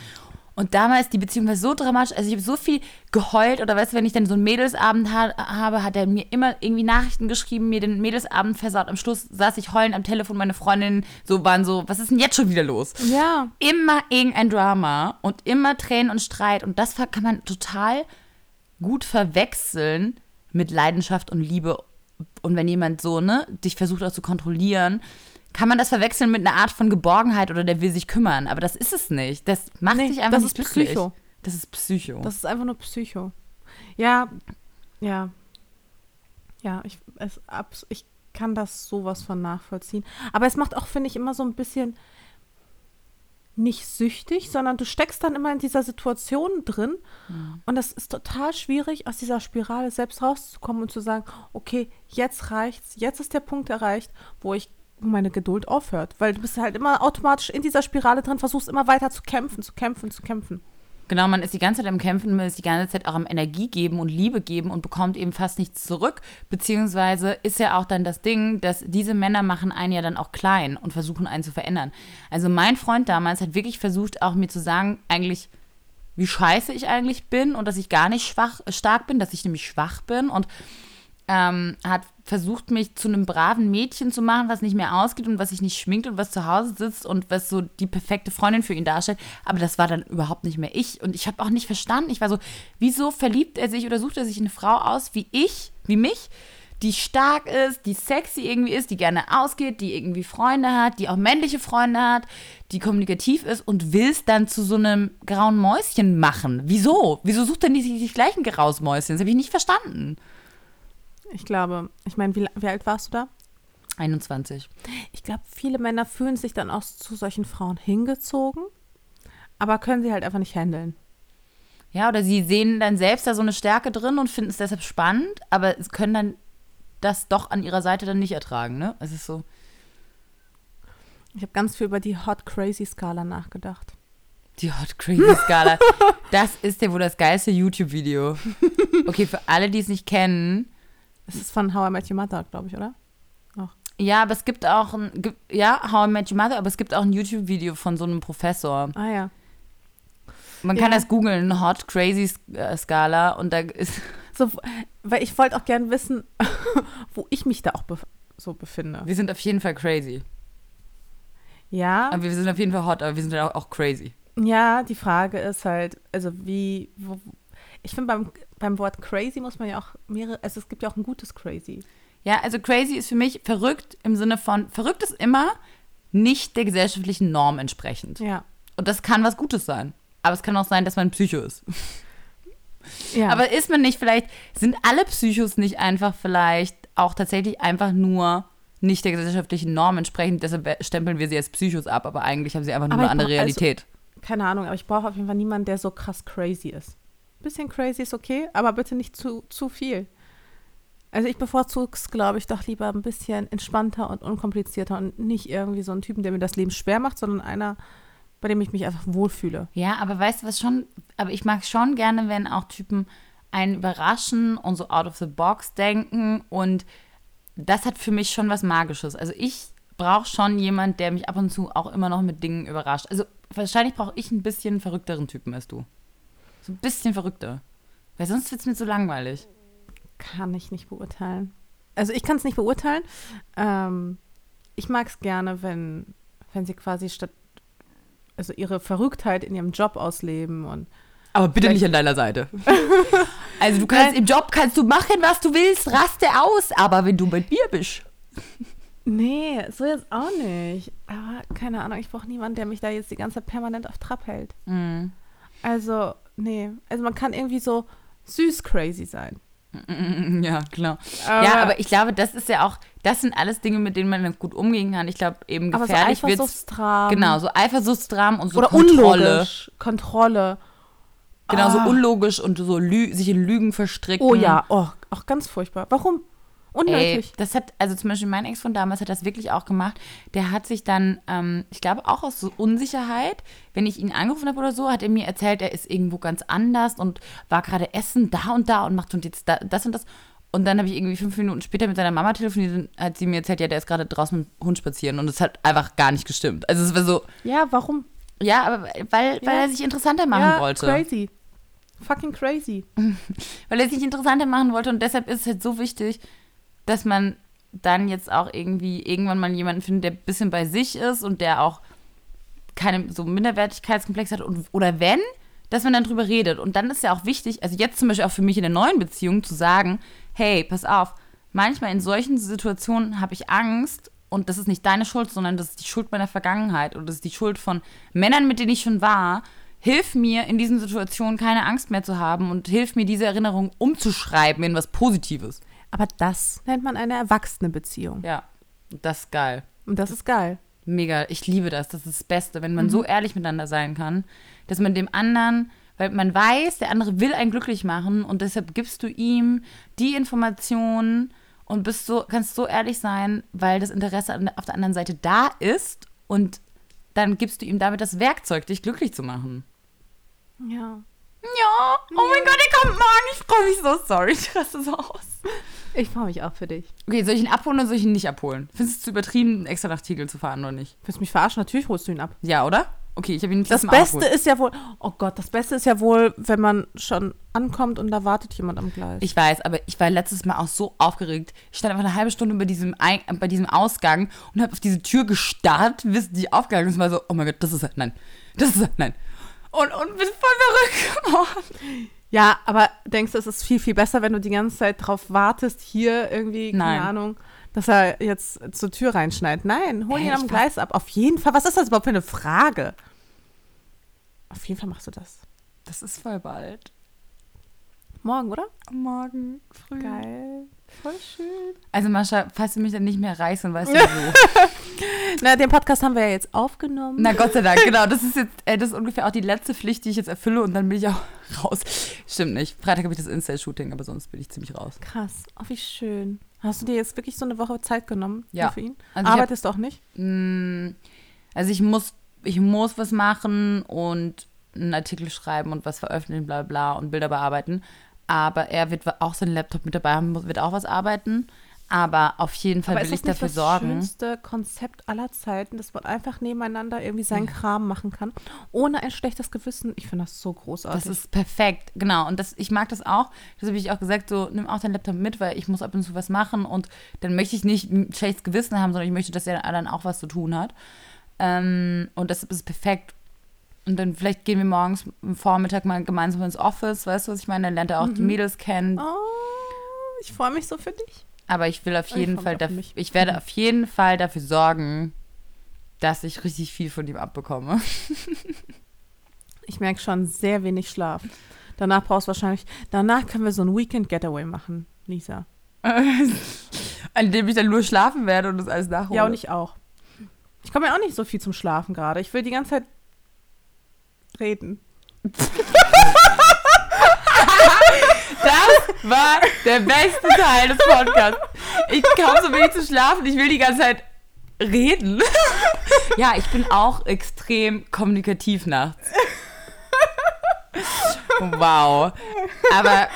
Und damals, die Beziehung war so dramatisch, also ich habe so viel geheult oder weißt du, wenn ich dann so einen Mädelsabend ha habe, hat er mir immer irgendwie Nachrichten geschrieben, mir den Mädelsabend versaut. Am Schluss saß ich heulend am Telefon, meine Freundinnen so waren so, was ist denn jetzt schon wieder los? Ja. Immer irgendein Drama und immer Tränen und Streit und das kann man total gut verwechseln mit Leidenschaft und Liebe. Und wenn jemand so, ne, dich versucht auch zu kontrollieren, kann man das verwechseln mit einer Art von Geborgenheit oder der will sich kümmern. Aber das ist es nicht. Das macht nee, dich einfach das nicht ist glücklich. Psycho. Das ist Psycho. Das ist einfach nur Psycho. Ja, ja. Ja, ich, es, ich kann das sowas von nachvollziehen. Aber es macht auch, finde ich, immer so ein bisschen nicht süchtig, sondern du steckst dann immer in dieser Situation drin. Mhm. Und das ist total schwierig, aus dieser Spirale selbst rauszukommen und zu sagen, okay, jetzt reicht's, jetzt ist der Punkt erreicht, wo ich meine Geduld aufhört. Weil du bist halt immer automatisch in dieser Spirale drin, versuchst immer weiter zu kämpfen, zu kämpfen, zu kämpfen. Genau, man ist die ganze Zeit am Kämpfen, man ist die ganze Zeit auch am Energie geben und Liebe geben und bekommt eben fast nichts zurück. Beziehungsweise ist ja auch dann das Ding, dass diese Männer machen einen ja dann auch klein und versuchen einen zu verändern. Also mein Freund damals hat wirklich versucht, auch mir zu sagen, eigentlich, wie scheiße ich eigentlich bin und dass ich gar nicht schwach, stark bin, dass ich nämlich schwach bin und ähm, hat versucht, mich zu einem braven Mädchen zu machen, was nicht mehr ausgeht und was sich nicht schminkt und was zu Hause sitzt und was so die perfekte Freundin für ihn darstellt. Aber das war dann überhaupt nicht mehr ich. Und ich habe auch nicht verstanden. Ich war so, wieso verliebt er sich oder sucht er sich eine Frau aus wie ich, wie mich, die stark ist, die sexy irgendwie ist, die gerne ausgeht, die irgendwie Freunde hat, die auch männliche Freunde hat, die kommunikativ ist und will es dann zu so einem grauen Mäuschen machen. Wieso? Wieso sucht er nicht die gleichen graues Mäuschen? Das habe ich nicht verstanden. Ich glaube, ich meine, wie, wie alt warst du da? 21. Ich glaube, viele Männer fühlen sich dann auch zu solchen Frauen hingezogen, aber können sie halt einfach nicht handeln. Ja, oder sie sehen dann selbst da so eine Stärke drin und finden es deshalb spannend, aber können dann das doch an ihrer Seite dann nicht ertragen, ne? Es ist so. Ich habe ganz viel über die Hot Crazy Skala nachgedacht. Die Hot Crazy Skala. das ist ja wohl das geilste YouTube-Video. Okay, für alle, die es nicht kennen. Es ist von How I Met Your Mother, glaube ich, oder? Auch. Ja, aber es gibt auch ein, ja, How I Met Your Mother, aber es gibt auch ein YouTube-Video von so einem Professor. Ah ja. Man kann ja. das googeln, Hot Crazy äh, Skala und da ist. So, weil ich wollte auch gerne wissen, wo ich mich da auch bef so befinde. Wir sind auf jeden Fall crazy. Ja. Aber wir sind auf jeden Fall hot, aber wir sind auch, auch crazy. Ja, die Frage ist halt, also wie, wo, ich finde beim, beim Wort crazy muss man ja auch mehrere, also es gibt ja auch ein gutes crazy. Ja, also crazy ist für mich verrückt im Sinne von, verrückt ist immer nicht der gesellschaftlichen Norm entsprechend. Ja. Und das kann was Gutes sein. Aber es kann auch sein, dass man Psycho ist. Ja. Aber ist man nicht vielleicht, sind alle Psychos nicht einfach vielleicht auch tatsächlich einfach nur nicht der gesellschaftlichen Norm entsprechend, deshalb stempeln wir sie als Psychos ab, aber eigentlich haben sie einfach nur aber eine andere also Realität. Also, keine Ahnung, aber ich brauche auf jeden Fall niemanden, der so krass crazy ist. Bisschen crazy ist okay, aber bitte nicht zu, zu viel. Also ich bevorzuge es, glaube ich, doch lieber ein bisschen entspannter und unkomplizierter und nicht irgendwie so einen Typen, der mir das Leben schwer macht, sondern einer, bei dem ich mich einfach wohlfühle. Ja, aber weißt du was schon, aber ich mag schon gerne, wenn auch Typen einen überraschen und so out of the box denken und das hat für mich schon was Magisches. Also ich brauche schon jemand, der mich ab und zu auch immer noch mit Dingen überrascht. Also wahrscheinlich brauche ich ein bisschen verrückteren Typen als du. So ein bisschen verrückter. Weil sonst wird es mir zu langweilig. Kann ich nicht beurteilen. Also ich kann es nicht beurteilen. Ähm, ich mag es gerne, wenn, wenn sie quasi statt also ihre Verrücktheit in ihrem Job ausleben und aber bitte nicht an deiner Seite. also du kannst im Job kannst du machen, was du willst, raste aus, aber wenn du mit mir bist. Nee, so jetzt auch nicht. Aber keine Ahnung, ich brauche niemanden, der mich da jetzt die ganze Zeit permanent auf Trab hält. Mm. Also, nee. Also man kann irgendwie so süß crazy sein. Ja, klar. Aber ja, aber ich glaube, das ist ja auch, das sind alles Dinge, mit denen man gut umgehen kann. Ich glaube, eben gefährlich wird. So genau, so Eifersuchtsdramen und so Oder Kontrolle. Unlogisch. Kontrolle. Genau, ah. so unlogisch und so lü sich in Lügen verstricken. Oh ja, oh, auch ganz furchtbar. Warum? Unnötig. Ey, das hat, also zum Beispiel mein Ex von damals hat das wirklich auch gemacht. Der hat sich dann, ähm, ich glaube auch aus so Unsicherheit, wenn ich ihn angerufen habe oder so, hat er mir erzählt, er ist irgendwo ganz anders und war gerade essen da und da und macht und jetzt da, das und das. Und dann habe ich irgendwie fünf Minuten später mit seiner Mama telefoniert und hat sie mir erzählt, ja, der ist gerade draußen mit dem Hund spazieren und es hat einfach gar nicht gestimmt. Also es war so. Ja, warum? Ja, aber weil, weil er sich interessanter machen ja, wollte. Crazy. Fucking crazy. weil er sich interessanter machen wollte und deshalb ist es halt so wichtig, dass man dann jetzt auch irgendwie irgendwann mal jemanden findet, der ein bisschen bei sich ist und der auch keine so Minderwertigkeitskomplex hat und, oder wenn, dass man dann drüber redet. Und dann ist ja auch wichtig, also jetzt zum Beispiel auch für mich in der neuen Beziehung zu sagen, hey, pass auf, manchmal in solchen Situationen habe ich Angst und das ist nicht deine Schuld, sondern das ist die Schuld meiner Vergangenheit und das ist die Schuld von Männern, mit denen ich schon war. Hilf mir in diesen Situationen keine Angst mehr zu haben und hilf mir diese Erinnerung umzuschreiben in was Positives. Aber das nennt man eine erwachsene Beziehung. Ja, das ist geil. Und das ist geil. Mega, ich liebe das. Das ist das Beste, wenn man mhm. so ehrlich miteinander sein kann, dass man dem anderen, weil man weiß, der andere will einen glücklich machen und deshalb gibst du ihm die Informationen und bist so, kannst so ehrlich sein, weil das Interesse auf der anderen Seite da ist und dann gibst du ihm damit das Werkzeug, dich glücklich zu machen. Ja. Ja. Oh mein Gott, er kommt morgen. Ich freue mich so. Sorry, ich raste so aus. Ich freue mich auch für dich. Okay, soll ich ihn abholen oder soll ich ihn nicht abholen? Findest du es zu übertrieben, extra nach Tiegel zu fahren oder nicht? Willst du mich verarschen? Natürlich holst du ihn ab. Ja, oder? Okay, ich habe ihn nicht Das Beste ist ja wohl, oh Gott, das Beste ist ja wohl, wenn man schon ankommt und da wartet jemand am Gleis. Ich weiß, aber ich war letztes Mal auch so aufgeregt. Ich stand einfach eine halbe Stunde bei diesem, Ein bei diesem Ausgang und habe auf diese Tür gestarrt, bis die aufgegangen ist. Und war so, oh mein Gott, das ist er. Nein. Das ist er. Nein. Und, und bin voll verrückt. Oh. Ja, aber denkst du, es ist viel, viel besser, wenn du die ganze Zeit drauf wartest, hier irgendwie, keine Nein. Ahnung, dass er jetzt zur Tür reinschneidet? Nein, hol ihn am Gleis ab. Auf jeden Fall. Was ist das überhaupt für eine Frage? Auf jeden Fall machst du das. Das ist voll bald. Morgen, oder? Morgen früh. Geil. Voll schön. Also Mascha, falls du mich dann nicht mehr reißt, dann weißt du so. Na, den Podcast haben wir ja jetzt aufgenommen. Na Gott sei Dank, genau. Das ist jetzt, äh, das ist ungefähr auch die letzte Pflicht, die ich jetzt erfülle und dann bin ich auch raus. Stimmt nicht. Freitag habe ich das Insta-Shooting, aber sonst bin ich ziemlich raus. Krass. Oh, wie schön. Hast du dir jetzt wirklich so eine Woche Zeit genommen Ja. für ihn? Also hab- Arbeitest du auch nicht? Mm, Also ich muss, ich muss was machen und einen Artikel schreiben und was veröffentlichen, bla bla und Bilder bearbeiten. Aber er wird auch seinen Laptop mit dabei haben, wird auch was arbeiten. Aber auf jeden Fall Aber will ich das dafür das sorgen. schönste Konzept aller Zeiten, dass man einfach nebeneinander irgendwie seinen Kram machen kann, ohne ein schlechtes Gewissen? Ich finde das so großartig. Das ist perfekt, genau. Und das, ich mag das auch. Das habe ich auch gesagt, so nimm auch deinen Laptop mit, weil ich muss ab und zu was machen und dann möchte ich nicht ein schlechtes Gewissen haben, sondern ich möchte, dass er dann auch was zu tun hat. Ähm, und das ist perfekt. Und dann vielleicht gehen wir morgens am Vormittag mal gemeinsam ins Office, weißt du, was ich meine? Dann lernt er auch die Mädels kennen. oh, ich freue mich so für dich. Aber ich will auf Ich jeden freu Fall, auf ich werde auf jeden Fall dafür sorgen, dass ich richtig viel von ihm abbekomme. Ich merke schon sehr wenig Schlaf. Danach brauchst du wahrscheinlich, danach können wir so ein Weekend Getaway machen, Lisa. An dem ich dann nur schlafen werde und das alles nachhole. Ja, und ich auch. Ich komme ja auch nicht so viel zum Schlafen gerade. Ich will die ganze Zeit reden. Das war der beste Teil des Podcasts. Ich komme so wenig zu schlafen, ich will die ganze Zeit reden. Ja, ich bin auch extrem kommunikativ nachts. Wow. Aber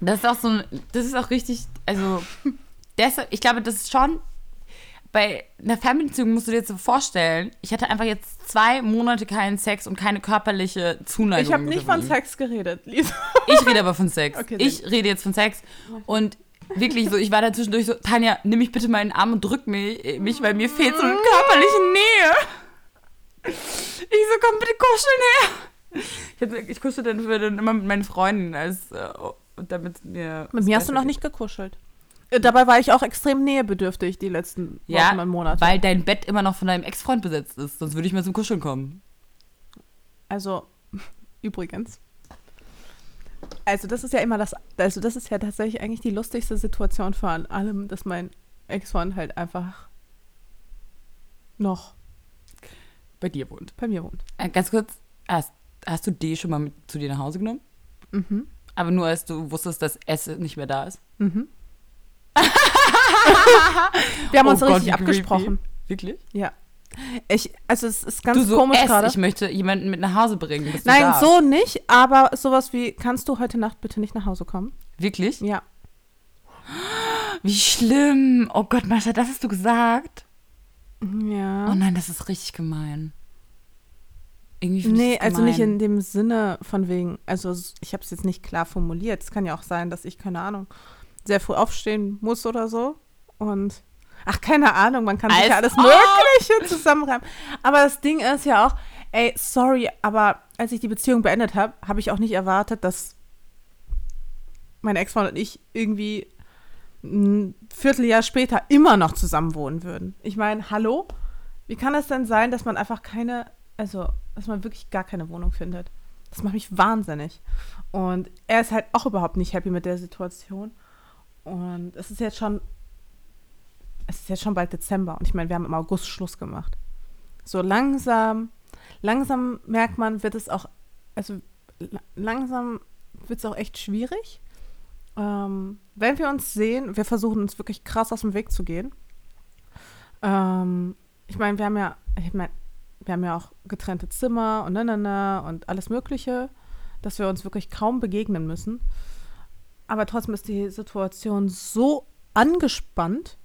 das ist auch so ein, das ist auch richtig, also deshalb, ich glaube, das ist schon bei einer Fernbeziehung musst du dir jetzt so vorstellen, ich hatte einfach jetzt zwei Monate keinen Sex und keine körperliche Zuneigung. Ich habe nicht von. Sex geredet, Lisa. Ich rede aber von Sex. Okay, ich rede jetzt von Sex. Und wirklich so, ich war da zwischendurch so, Tanja, nimm mich bitte mal in den Arm und drück mich, mich weil mir fehlt so eine körperliche Nähe. Ich so, komm bitte kuscheln her. Ich, ich kuschel dann, für dann immer mit meinen Freunden, als, äh, damit mir. Mit mir hast du noch nicht gekuschelt. Dabei war ich auch extrem nähebedürftig die letzten Wochen Ja, und Monate. weil dein Bett immer noch von deinem Ex-Freund besetzt ist. Sonst würde ich mal zum Kuscheln kommen. Also, übrigens. Also, das ist ja immer das, also das ist ja tatsächlich eigentlich die lustigste Situation von allem, dass mein Ex-Freund halt einfach noch Bei dir wohnt. bei mir wohnt. Äh, ganz kurz, hast, hast du D schon mal mit zu dir nach Hause genommen? Mhm. Aber nur als du wusstest, dass S nicht mehr da ist? Mhm. Wir haben Oh uns Gott, richtig creepy. abgesprochen. Wirklich? Ja. Ich, also es ist ganz du so komisch gerade. ich möchte jemanden mit nach Hause bringen. Nein, da? so nicht, aber sowas wie, kannst du heute Nacht bitte nicht nach Hause kommen? Wirklich? Ja. Wie schlimm. Oh Gott, Mascha, das hast du gesagt? Ja. Oh nein, das ist richtig gemein. Irgendwie Nee, also nicht in dem Sinne von wegen, also ich habe es jetzt nicht klar formuliert. Es kann ja auch sein, dass ich, keine Ahnung, sehr früh aufstehen muss oder so. Und, ach, keine Ahnung, man kann sich Als ja alles! Mögliche zusammenreimen. Aber das Ding ist ja auch, ey, sorry, aber als ich die Beziehung beendet habe, habe ich auch nicht erwartet, dass mein Ex-Freund und ich irgendwie ein Vierteljahr später immer noch zusammen wohnen würden. Ich meine, hallo? Wie kann es denn sein, dass man einfach keine, also, dass man wirklich gar keine Wohnung findet? Das macht mich wahnsinnig. Und er ist halt auch überhaupt nicht happy mit der Situation. Und es ist jetzt schon, es ist jetzt schon bald Dezember. Und ich meine, wir haben im August Schluss gemacht. So langsam, langsam merkt man, wird es auch, also la- langsam wird es auch echt schwierig. Ähm, wenn wir uns sehen, wir versuchen uns wirklich krass aus dem Weg zu gehen. Ähm, ich meine, wir haben ja, ich meine, wir haben ja auch getrennte Zimmer und na, na, na und alles Mögliche, dass wir uns wirklich kaum begegnen müssen. Aber trotzdem ist die Situation so angespannt.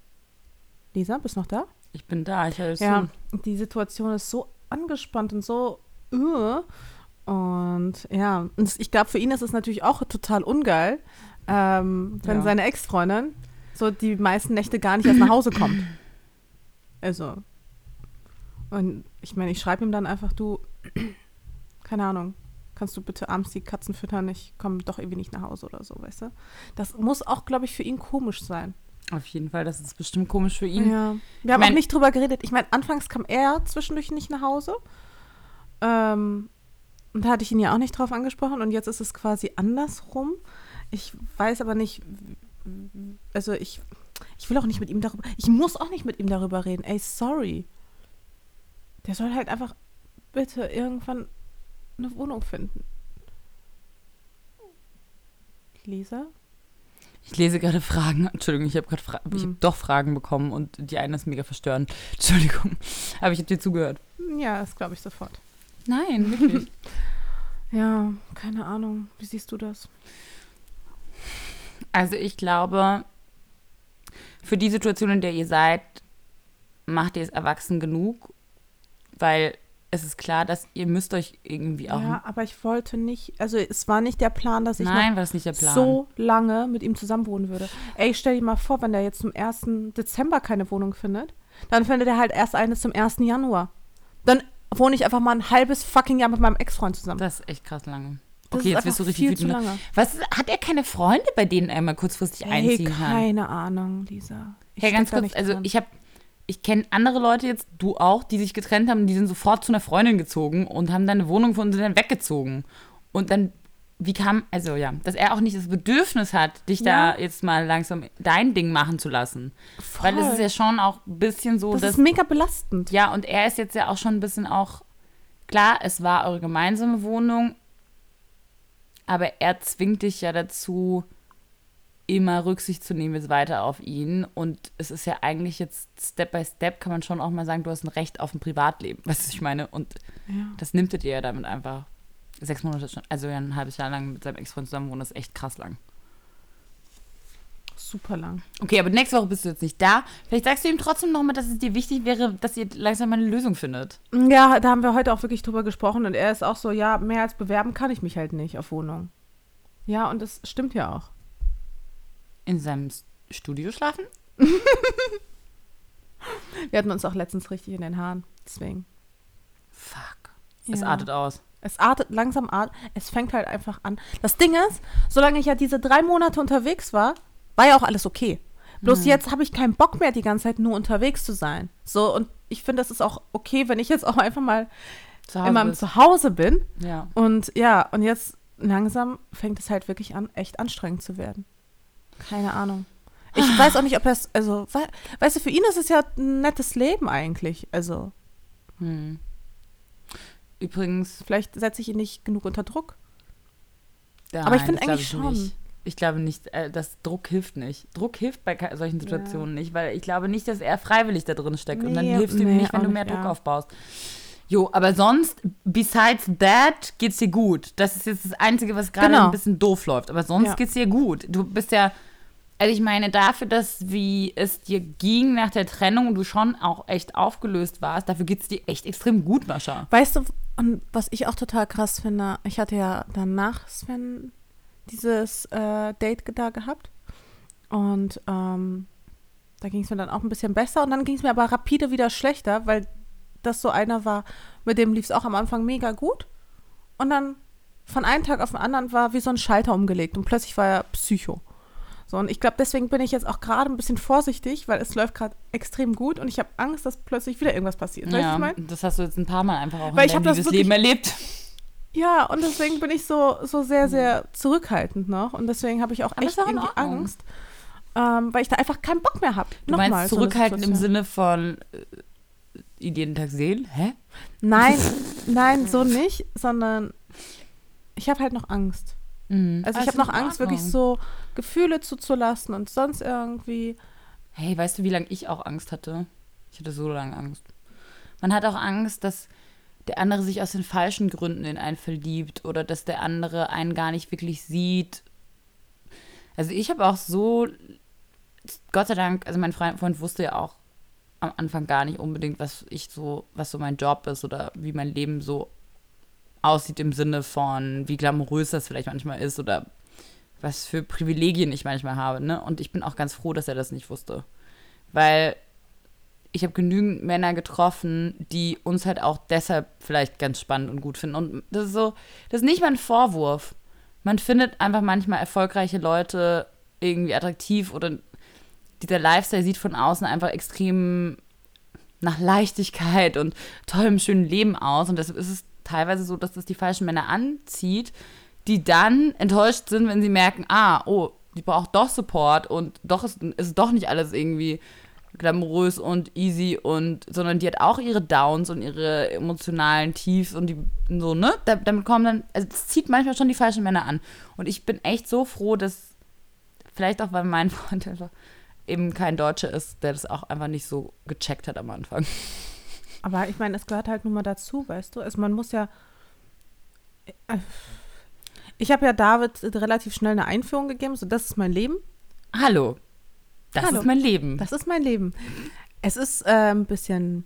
Lisa, bist du noch da? Ich bin da, ich höre Ja, zu. die Situation ist so angespannt und so. Uh. Und ja, und ich glaube, für ihn ist es natürlich auch total ungeil, ähm, wenn Ja. seine Ex-Freundin so die meisten Nächte gar nicht erst nach Hause kommt. Also. Und ich meine, ich schreibe ihm dann einfach, du, keine Ahnung, kannst du bitte abends die Katzen füttern? Ich komme doch irgendwie nicht nach Hause oder so, weißt du? Das muss auch, glaube ich, für ihn komisch sein. Auf jeden Fall, das ist bestimmt komisch für ihn. Ja. Wir haben mein- auch nicht drüber geredet. Ich meine, anfangs kam er zwischendurch nicht nach Hause. Ähm, und da hatte ich ihn ja auch nicht drauf angesprochen. Und jetzt ist es quasi andersrum. Ich weiß aber nicht, also ich, ich will auch nicht mit ihm darüber, ich muss auch nicht mit ihm darüber reden. Ey, sorry. Der soll halt einfach bitte irgendwann eine Wohnung finden. Lisa? Ich lese gerade Fragen. Entschuldigung, ich habe gerade Fra ich hab Hm. doch Fragen bekommen und die eine ist mega verstörend. Entschuldigung. Aber ich habe dir zugehört. Ja, das glaube ich sofort. Nein, wirklich. Ja, keine Ahnung. Wie siehst du das? Also ich glaube, für die Situation, in der ihr seid, macht ihr es erwachsen genug, weil es ist klar, dass ihr müsst euch irgendwie auch. Ja, aber ich wollte nicht, also es war nicht der Plan, dass ich Nein, noch war das nicht der Plan. so lange mit ihm zusammenwohnen würde. Ey, stell dir mal vor, wenn der jetzt zum 1. Dezember keine Wohnung findet, dann findet er halt erst eine zum 1. Januar. Dann wohne ich einfach mal ein halbes fucking Jahr mit meinem Ex-Freund zusammen. Das ist echt krass lange. Das Okay, ist jetzt wirst du richtig wütend. ne? lange. Was hat er keine Freunde, bei denen er mal kurzfristig Ey, einziehen kann? keine Ahnung, Lisa. Ich Hey, steck ganz kurz, also dran. ich habe, ich kenne andere Leute jetzt, du auch, die sich getrennt haben, die sind sofort zu einer Freundin gezogen und haben dann eine Wohnung und sind dann weggezogen. Und dann, wie kam, also ja, dass er auch nicht das Bedürfnis hat, dich da Ja. jetzt mal langsam dein Ding machen zu lassen. Weil es Voll. ist ja schon auch ein bisschen so, das dass, ist mega belastend. ja, und er ist jetzt ja auch schon ein bisschen auch, klar, es war eure gemeinsame Wohnung, aber er zwingt dich ja dazu, immer Rücksicht zu nehmen jetzt weiter auf ihn. Und es ist ja eigentlich jetzt Step by Step, kann man schon auch mal sagen, du hast ein Recht auf ein Privatleben. Weißt du, was ich meine? Und Ja. das nimmt ihr ja damit einfach. Sechs Monate schon, also ja ein halbes Jahr lang mit seinem Ex-Freund zusammen wohnen, das ist echt krass lang. Super lang. Okay, aber nächste Woche bist du jetzt nicht da. Vielleicht sagst du ihm trotzdem nochmal, dass es dir wichtig wäre, dass ihr langsam mal eine Lösung findet. Ja, da haben wir heute auch wirklich drüber gesprochen und er ist auch so, ja, mehr als bewerben kann ich mich halt nicht auf Wohnung. Ja, und das stimmt ja auch. In seinem Studio schlafen? Wir hatten uns auch letztens richtig in den Haaren, deswegen. Fuck. Es Ja. artet aus. Es artet langsam art, es fängt halt einfach an. Das Ding ist, solange ich ja diese drei Monate unterwegs war, war ja auch alles okay. Bloß Mhm. jetzt habe ich keinen Bock mehr, die ganze Zeit nur unterwegs zu sein. So, und ich finde, das ist auch okay, wenn ich jetzt auch einfach mal Zu in meinem. Zuhause bin. Ja. Und ja, und jetzt langsam fängt es halt wirklich an, echt anstrengend zu werden. Keine Ahnung. Ich weiß auch nicht, ob das, also, we weißt du, für ihn ist es ja ein nettes Leben eigentlich. Also, Hm. Übrigens, vielleicht setze ich ihn nicht genug unter Druck. nein, Aber ich finde eigentlich schon. Nicht. Ich glaube nicht, äh, dass Druck hilft nicht. Druck hilft bei solchen Situationen nicht, weil ich glaube nicht, dass er freiwillig da drin steckt. und dann Nee, hilfst du ihm nee, nicht, wenn du mehr nicht, Druck ja. aufbaust. Jo, aber sonst, besides that, geht's dir gut. Das ist jetzt das Einzige, was gerade Genau. ein bisschen doof läuft. Aber sonst Ja. geht's dir gut. Du bist ja, also ich meine, dafür, dass wie es dir ging nach der Trennung und du schon auch echt aufgelöst warst, dafür geht's dir echt extrem gut, Mascha. Weißt du, und was ich auch total krass finde, ich hatte ja danach Sven dieses äh, Date da gehabt. Und ähm, da ging es mir dann auch ein bisschen besser. Und dann ging es mir aber rapide wieder schlechter, weil das so einer war, mit dem lief es auch am Anfang mega gut. Und dann von einem Tag auf den anderen war wie so ein Schalter umgelegt. Und plötzlich war er Psycho. So, und ich glaube, deswegen bin ich jetzt auch gerade ein bisschen vorsichtig, weil es läuft gerade extrem gut und ich habe Angst, dass plötzlich wieder irgendwas passiert. Weißt du, was Ja, ich meine? das hast du jetzt ein paar Mal einfach auch Weil in deinem Leben erlebt. Ja, und deswegen bin ich so, so sehr, sehr zurückhaltend noch. Und deswegen habe ich auch echt auch irgendwie. Angst, ähm, weil ich da einfach keinen Bock mehr habe. Du meinst zurückhaltend im Sinne von äh, jeden Tag sehen? Hä? Nein, nein, so nicht, sondern ich habe halt noch Angst. Mhm. Also ich habe noch Angst, wirklich so Gefühle zuzulassen und sonst irgendwie. Hey, weißt du, wie lange ich auch Angst hatte? Ich hatte so lange Angst. Man hat auch Angst, dass der andere sich aus den falschen Gründen in einen verliebt oder dass der andere einen gar nicht wirklich sieht. Also ich habe auch so, Gott sei Dank, also mein Freund, Freund wusste ja auch am Anfang gar nicht unbedingt, was ich so, was so mein Job ist oder wie mein Leben so aussieht im Sinne von, wie glamourös das vielleicht manchmal ist oder was für Privilegien ich manchmal habe. Ne? Und ich bin auch ganz froh, dass er das nicht wusste. Weil ich habe genügend Männer getroffen, die uns halt auch deshalb vielleicht ganz spannend und gut finden. Und das ist so, das ist nicht mal ein Vorwurf. Man findet einfach manchmal erfolgreiche Leute irgendwie attraktiv oder dieser Lifestyle sieht von außen einfach extrem nach Leichtigkeit und tollem, schönen Leben aus. Und deshalb ist es teilweise so, dass das die falschen Männer anzieht, die dann enttäuscht sind, wenn sie merken, ah, oh, die braucht doch Support und doch ist, ist doch nicht alles irgendwie glamourös und easy und, sondern die hat auch ihre Downs und ihre emotionalen Tiefs und die so, ne? Da, damit kommen dann, also das zieht manchmal schon die falschen Männer an. Und ich bin echt so froh, dass, vielleicht auch, weil mein Freund einfach eben kein Deutscher ist, der das auch einfach nicht so gecheckt hat am Anfang. Aber ich meine, es gehört halt nun mal dazu, weißt du? Also man muss ja. Äh, ich habe ja David relativ schnell eine Einführung gegeben, so das ist mein Leben. Hallo. Das Hallo. ist mein Leben. Das ist mein Leben. Es ist äh, ein bisschen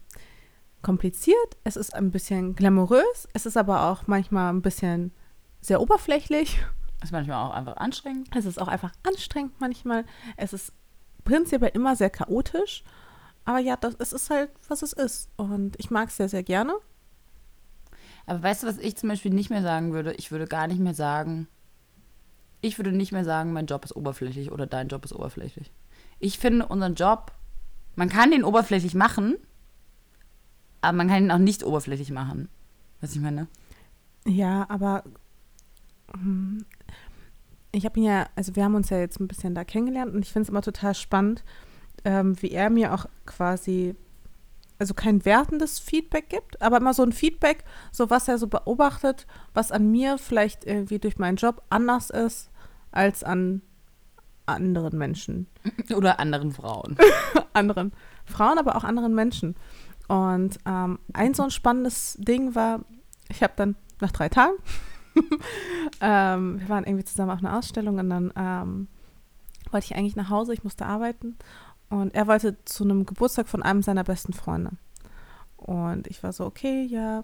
kompliziert, es ist ein bisschen glamourös, es ist aber auch manchmal ein bisschen sehr oberflächlich. Ist manchmal auch einfach anstrengend. Es ist auch einfach anstrengend manchmal. Es ist prinzipiell immer sehr chaotisch. Aber ja, das, es ist halt, was es ist. Und ich mag es sehr, sehr gerne. Aber weißt du, was ich zum Beispiel nicht mehr sagen würde? Ich würde gar nicht mehr sagen, ich würde nicht mehr sagen, mein Job ist oberflächlich oder dein Job ist oberflächlich. Ich finde unseren Job, man kann den oberflächlich machen, aber man kann ihn auch nicht oberflächlich machen. Was ich meine? Ja, aber hm, ich habe ihn ja, also wir haben uns ja jetzt ein bisschen da kennengelernt und ich finde es immer total spannend, ähm, wie er mir auch quasi, also kein wertendes Feedback gibt, aber immer so ein Feedback, so was er so beobachtet, was an mir vielleicht irgendwie durch meinen Job anders ist als an anderen Menschen. Oder anderen Frauen. anderen Frauen, aber auch anderen Menschen. Und ähm, ein so ein spannendes Ding war, ich habe dann nach drei Tagen, ähm, wir waren irgendwie zusammen auf einer Ausstellung und dann ähm, wollte ich eigentlich nach Hause, ich musste arbeiten und er wollte zu einem Geburtstag von einem seiner besten Freunde. Und ich war so, okay, ja,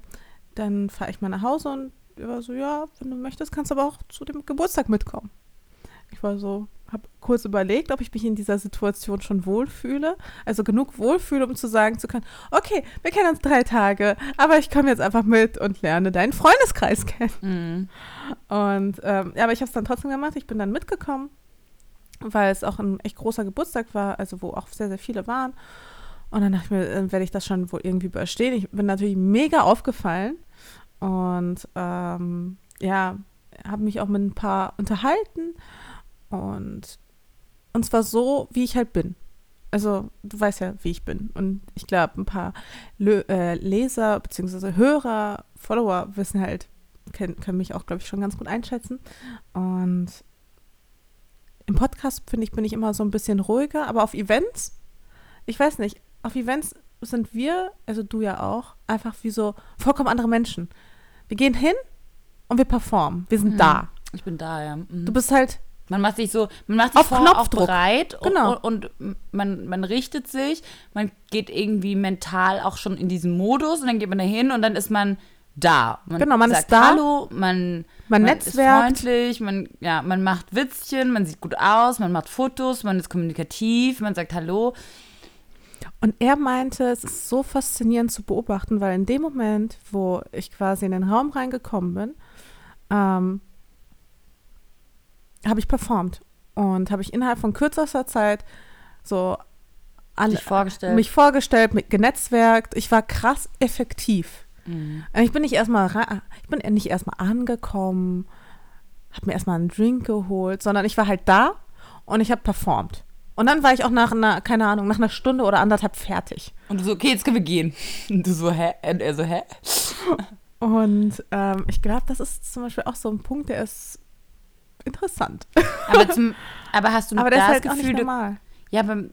dann fahre ich mal nach Hause und er war so, ja, wenn du möchtest, kannst du aber auch zu dem Geburtstag mitkommen. Ich war so, habe kurz überlegt, ob ich mich in dieser Situation schon wohlfühle. Also genug wohlfühle, um zu sagen zu können, okay, wir kennen uns drei Tage, aber ich komme jetzt einfach mit und lerne deinen Freundeskreis kennen. Mhm. Und ähm, ja, aber ich habe es dann trotzdem gemacht. Ich bin dann mitgekommen, weil es auch ein echt großer Geburtstag war, also wo auch sehr, sehr viele waren. Und dann dachte ich mir, dann werde ich das schon wohl irgendwie überstehen. Ich bin natürlich mega aufgefallen und ähm, ja, habe mich auch mit ein paar unterhalten und, und zwar so, wie ich halt bin. Also, du weißt ja, wie ich bin. Und ich glaube, ein paar Lö äh, Leser bzw. Hörer, Follower wissen halt, können, können mich auch, glaube ich, schon ganz gut einschätzen. Und im Podcast, finde ich, bin ich immer so ein bisschen ruhiger, aber auf Events, ich weiß nicht, auf Events sind wir, also du ja auch, einfach wie so vollkommen andere Menschen. Wir gehen hin und wir performen. Wir sind Mhm. da. Ich bin da, ja. Mhm. Du bist halt Man macht sich so, man macht sich Auf vor, auch bereit Genau. und, und man, man richtet sich, man geht irgendwie mental auch schon in diesen Modus und dann geht man da hin und dann ist man da. Man Genau, man ist sagt da. Hallo, man, Man ist netzwerkt. freundlich, man, ja, man macht Witzchen, man sieht gut aus, man macht Fotos, man ist kommunikativ, man sagt Hallo. Und er meinte, es ist so faszinierend zu beobachten, weil in dem Moment, wo ich quasi in den Raum reingekommen bin, ähm, habe ich performt und habe ich innerhalb von kürzester Zeit so alle, vorgestellt. mich vorgestellt, mit genetzwerkt. Ich war krass effektiv. Mhm. Ich bin nicht erstmal, ich bin nicht erstmal angekommen, habe mir erstmal einen Drink geholt, sondern ich war halt da und ich habe performt. Und dann war ich auch nach einer, keine Ahnung, nach einer Stunde oder anderthalb fertig. Und du so, okay, jetzt können wir gehen. Und du so, hä? Und er so, hä? Und ähm, ich glaube, das ist zum Beispiel auch so ein Punkt, der ist interessant. Aber, zum, aber hast du Aber da der ist das halt Gefühl, du- normal. Ja, aber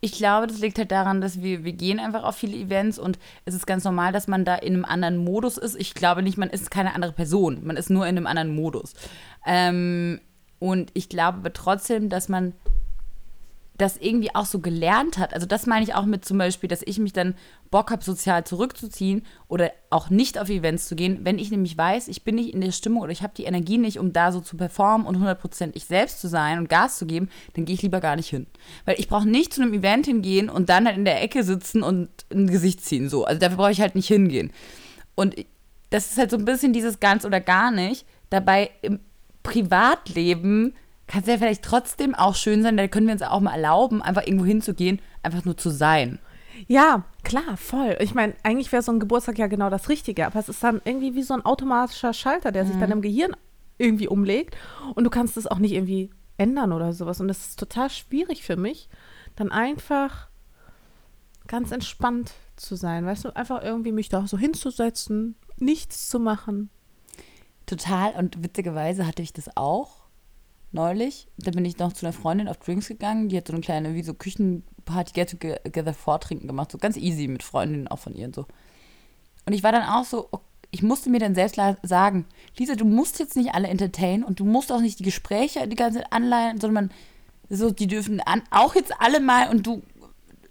ich glaube, das liegt halt daran, dass wir, wir gehen einfach auf viele Events und es ist ganz normal, dass man da in einem anderen Modus ist. Ich glaube nicht, man ist keine andere Person. Man ist nur in einem anderen Modus. Ähm, und ich glaube aber trotzdem, dass man das irgendwie auch so gelernt hat. Also das meine ich auch mit zum Beispiel, dass ich mich dann Bock habe, sozial zurückzuziehen oder auch nicht auf Events zu gehen, wenn ich nämlich weiß, ich bin nicht in der Stimmung oder ich habe die Energie nicht, um da so zu performen und 100% ich selbst zu sein und Gas zu geben, dann gehe ich lieber gar nicht hin. Weil ich brauche nicht zu einem Event hingehen und dann halt in der Ecke sitzen und ein Gesicht ziehen. So. Also dafür brauche ich halt nicht hingehen. Und das ist halt so ein bisschen dieses ganz oder gar nicht. Dabei im Privatleben kann es ja vielleicht trotzdem auch schön sein, da können wir uns auch mal erlauben, einfach irgendwo hinzugehen, einfach nur zu sein. Ja, klar, voll. Ich meine, eigentlich wäre so ein Geburtstag ja genau das Richtige, aber es ist dann irgendwie wie so ein automatischer Schalter, der sich dann im Gehirn irgendwie umlegt und du kannst es auch nicht irgendwie ändern oder sowas. Und das ist total schwierig für mich, dann einfach ganz entspannt zu sein, weißt du, einfach irgendwie mich da so hinzusetzen, nichts zu machen. Total. Und witzigerweise hatte ich das auch neulich. Da bin ich noch zu einer Freundin auf Drinks gegangen. Die hat so eine kleine, wie so Küchenparty, Get-Together Vortrinken gemacht. So ganz easy mit Freundinnen auch von ihr und so. Und ich war dann auch so, ok- ich musste mir dann selbst sagen, Lisa, du musst jetzt nicht alle entertainen und du musst auch nicht die Gespräche die ganze Zeit anleihen, sondern so, die dürfen an, auch jetzt alle mal und du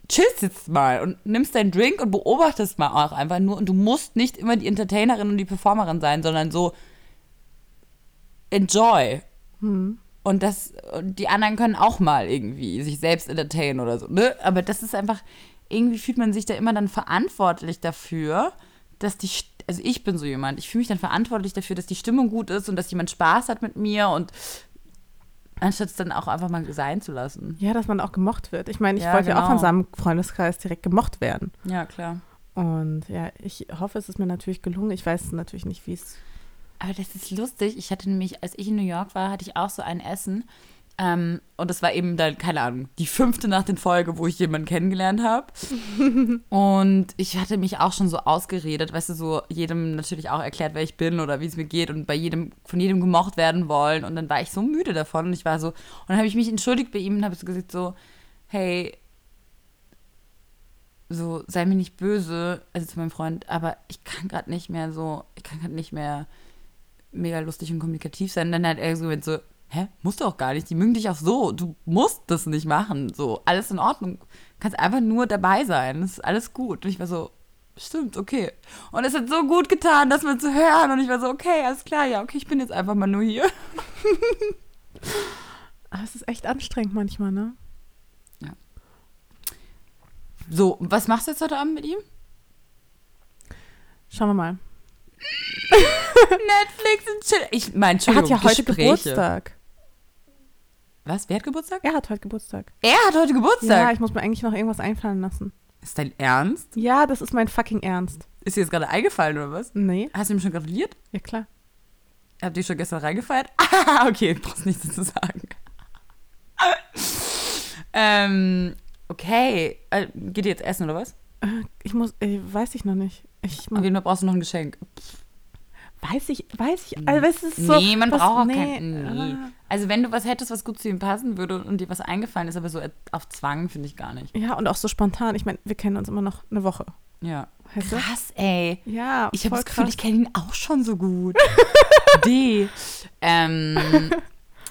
chillst jetzt mal und nimmst deinen Drink und beobachtest mal auch einfach nur und du musst nicht immer die Entertainerin und die Performerin sein, sondern so enjoy. Und das, und die anderen können auch mal irgendwie sich selbst entertainen oder so, ne? Aber das ist einfach, irgendwie fühlt man sich da immer dann verantwortlich dafür, dass die, also ich bin so jemand, ich fühle mich dann verantwortlich dafür, dass die Stimmung gut ist und dass jemand Spaß hat mit mir und anstatt es dann auch einfach mal sein zu lassen. Ja, dass man auch gemocht wird. Ich meine, ich Ja, wollte ja auch von genau. seinem Freundeskreis direkt gemocht werden. Ja, klar. Und ja, ich hoffe, es ist mir natürlich gelungen. Ich weiß natürlich nicht, wie es. Aber das ist lustig. Ich hatte nämlich, als ich in New York war, hatte ich auch so ein Essen. Ähm, und das war eben dann, keine Ahnung, die fünfte Nacht in Folge, wo ich jemanden kennengelernt habe. und ich hatte mich auch schon so ausgeredet, weißt du, so jedem natürlich auch erklärt, wer ich bin oder wie es mir geht und bei jedem, von jedem gemocht werden wollen. Und dann war ich so müde davon und ich war so, und dann habe ich mich entschuldigt bei ihm und habe so gesagt, so, hey, so, sei mir nicht böse, also zu meinem Freund, aber ich kann gerade nicht mehr so, ich kann gerade nicht mehr mega lustig und kommunikativ sein. Dann hat er so so, hä, musst du auch gar nicht, die mögen dich auch so, du musst das nicht machen, so, alles in Ordnung, kannst einfach nur dabei sein, das ist alles gut. Und ich war so, stimmt, okay. Und es hat so gut getan, das mal zu hören und ich war so, okay, alles klar, ja, okay, ich bin jetzt einfach mal nur hier. Aber es ist echt anstrengend manchmal, ne? So, was machst du jetzt heute Abend mit ihm? Schauen wir mal. Netflix und chill. Ich meine, Er hat ja heute Gespräche. Geburtstag. Was, wer hat Geburtstag? Er hat heute Geburtstag. Er hat heute Ja, Geburtstag. ich muss mir eigentlich noch irgendwas einfallen lassen. ist dein Ernst? Ja, das ist mein fucking Ernst. Ist dir jetzt gerade eingefallen oder was? Nee, Hast du ihm schon gratuliert? ja klar. Habt ihr schon gestern reingefeiert? Ah, okay, brauchst nichts dazu sagen. ähm, okay. Äh, geht ihr jetzt essen oder was? Äh, Ich muss, äh, weiß ich noch nicht. Ich Auf jeden Fall brauchst du noch ein Geschenk. weiß ich, weiß ich, also es ist so. nee, man das- braucht auch nee, kein. Nee. ah. Also wenn du was hättest, was gut zu ihm passen würde und dir was eingefallen ist, aber so auf Zwang finde ich gar nicht. Ja, und auch so spontan. Ich meine, wir kennen uns immer noch eine Woche. Ja. Weißt du? Krass, ey. Ja, Ich habe das Gefühl, krass. ich kenne ihn auch schon so gut. D. Ähm,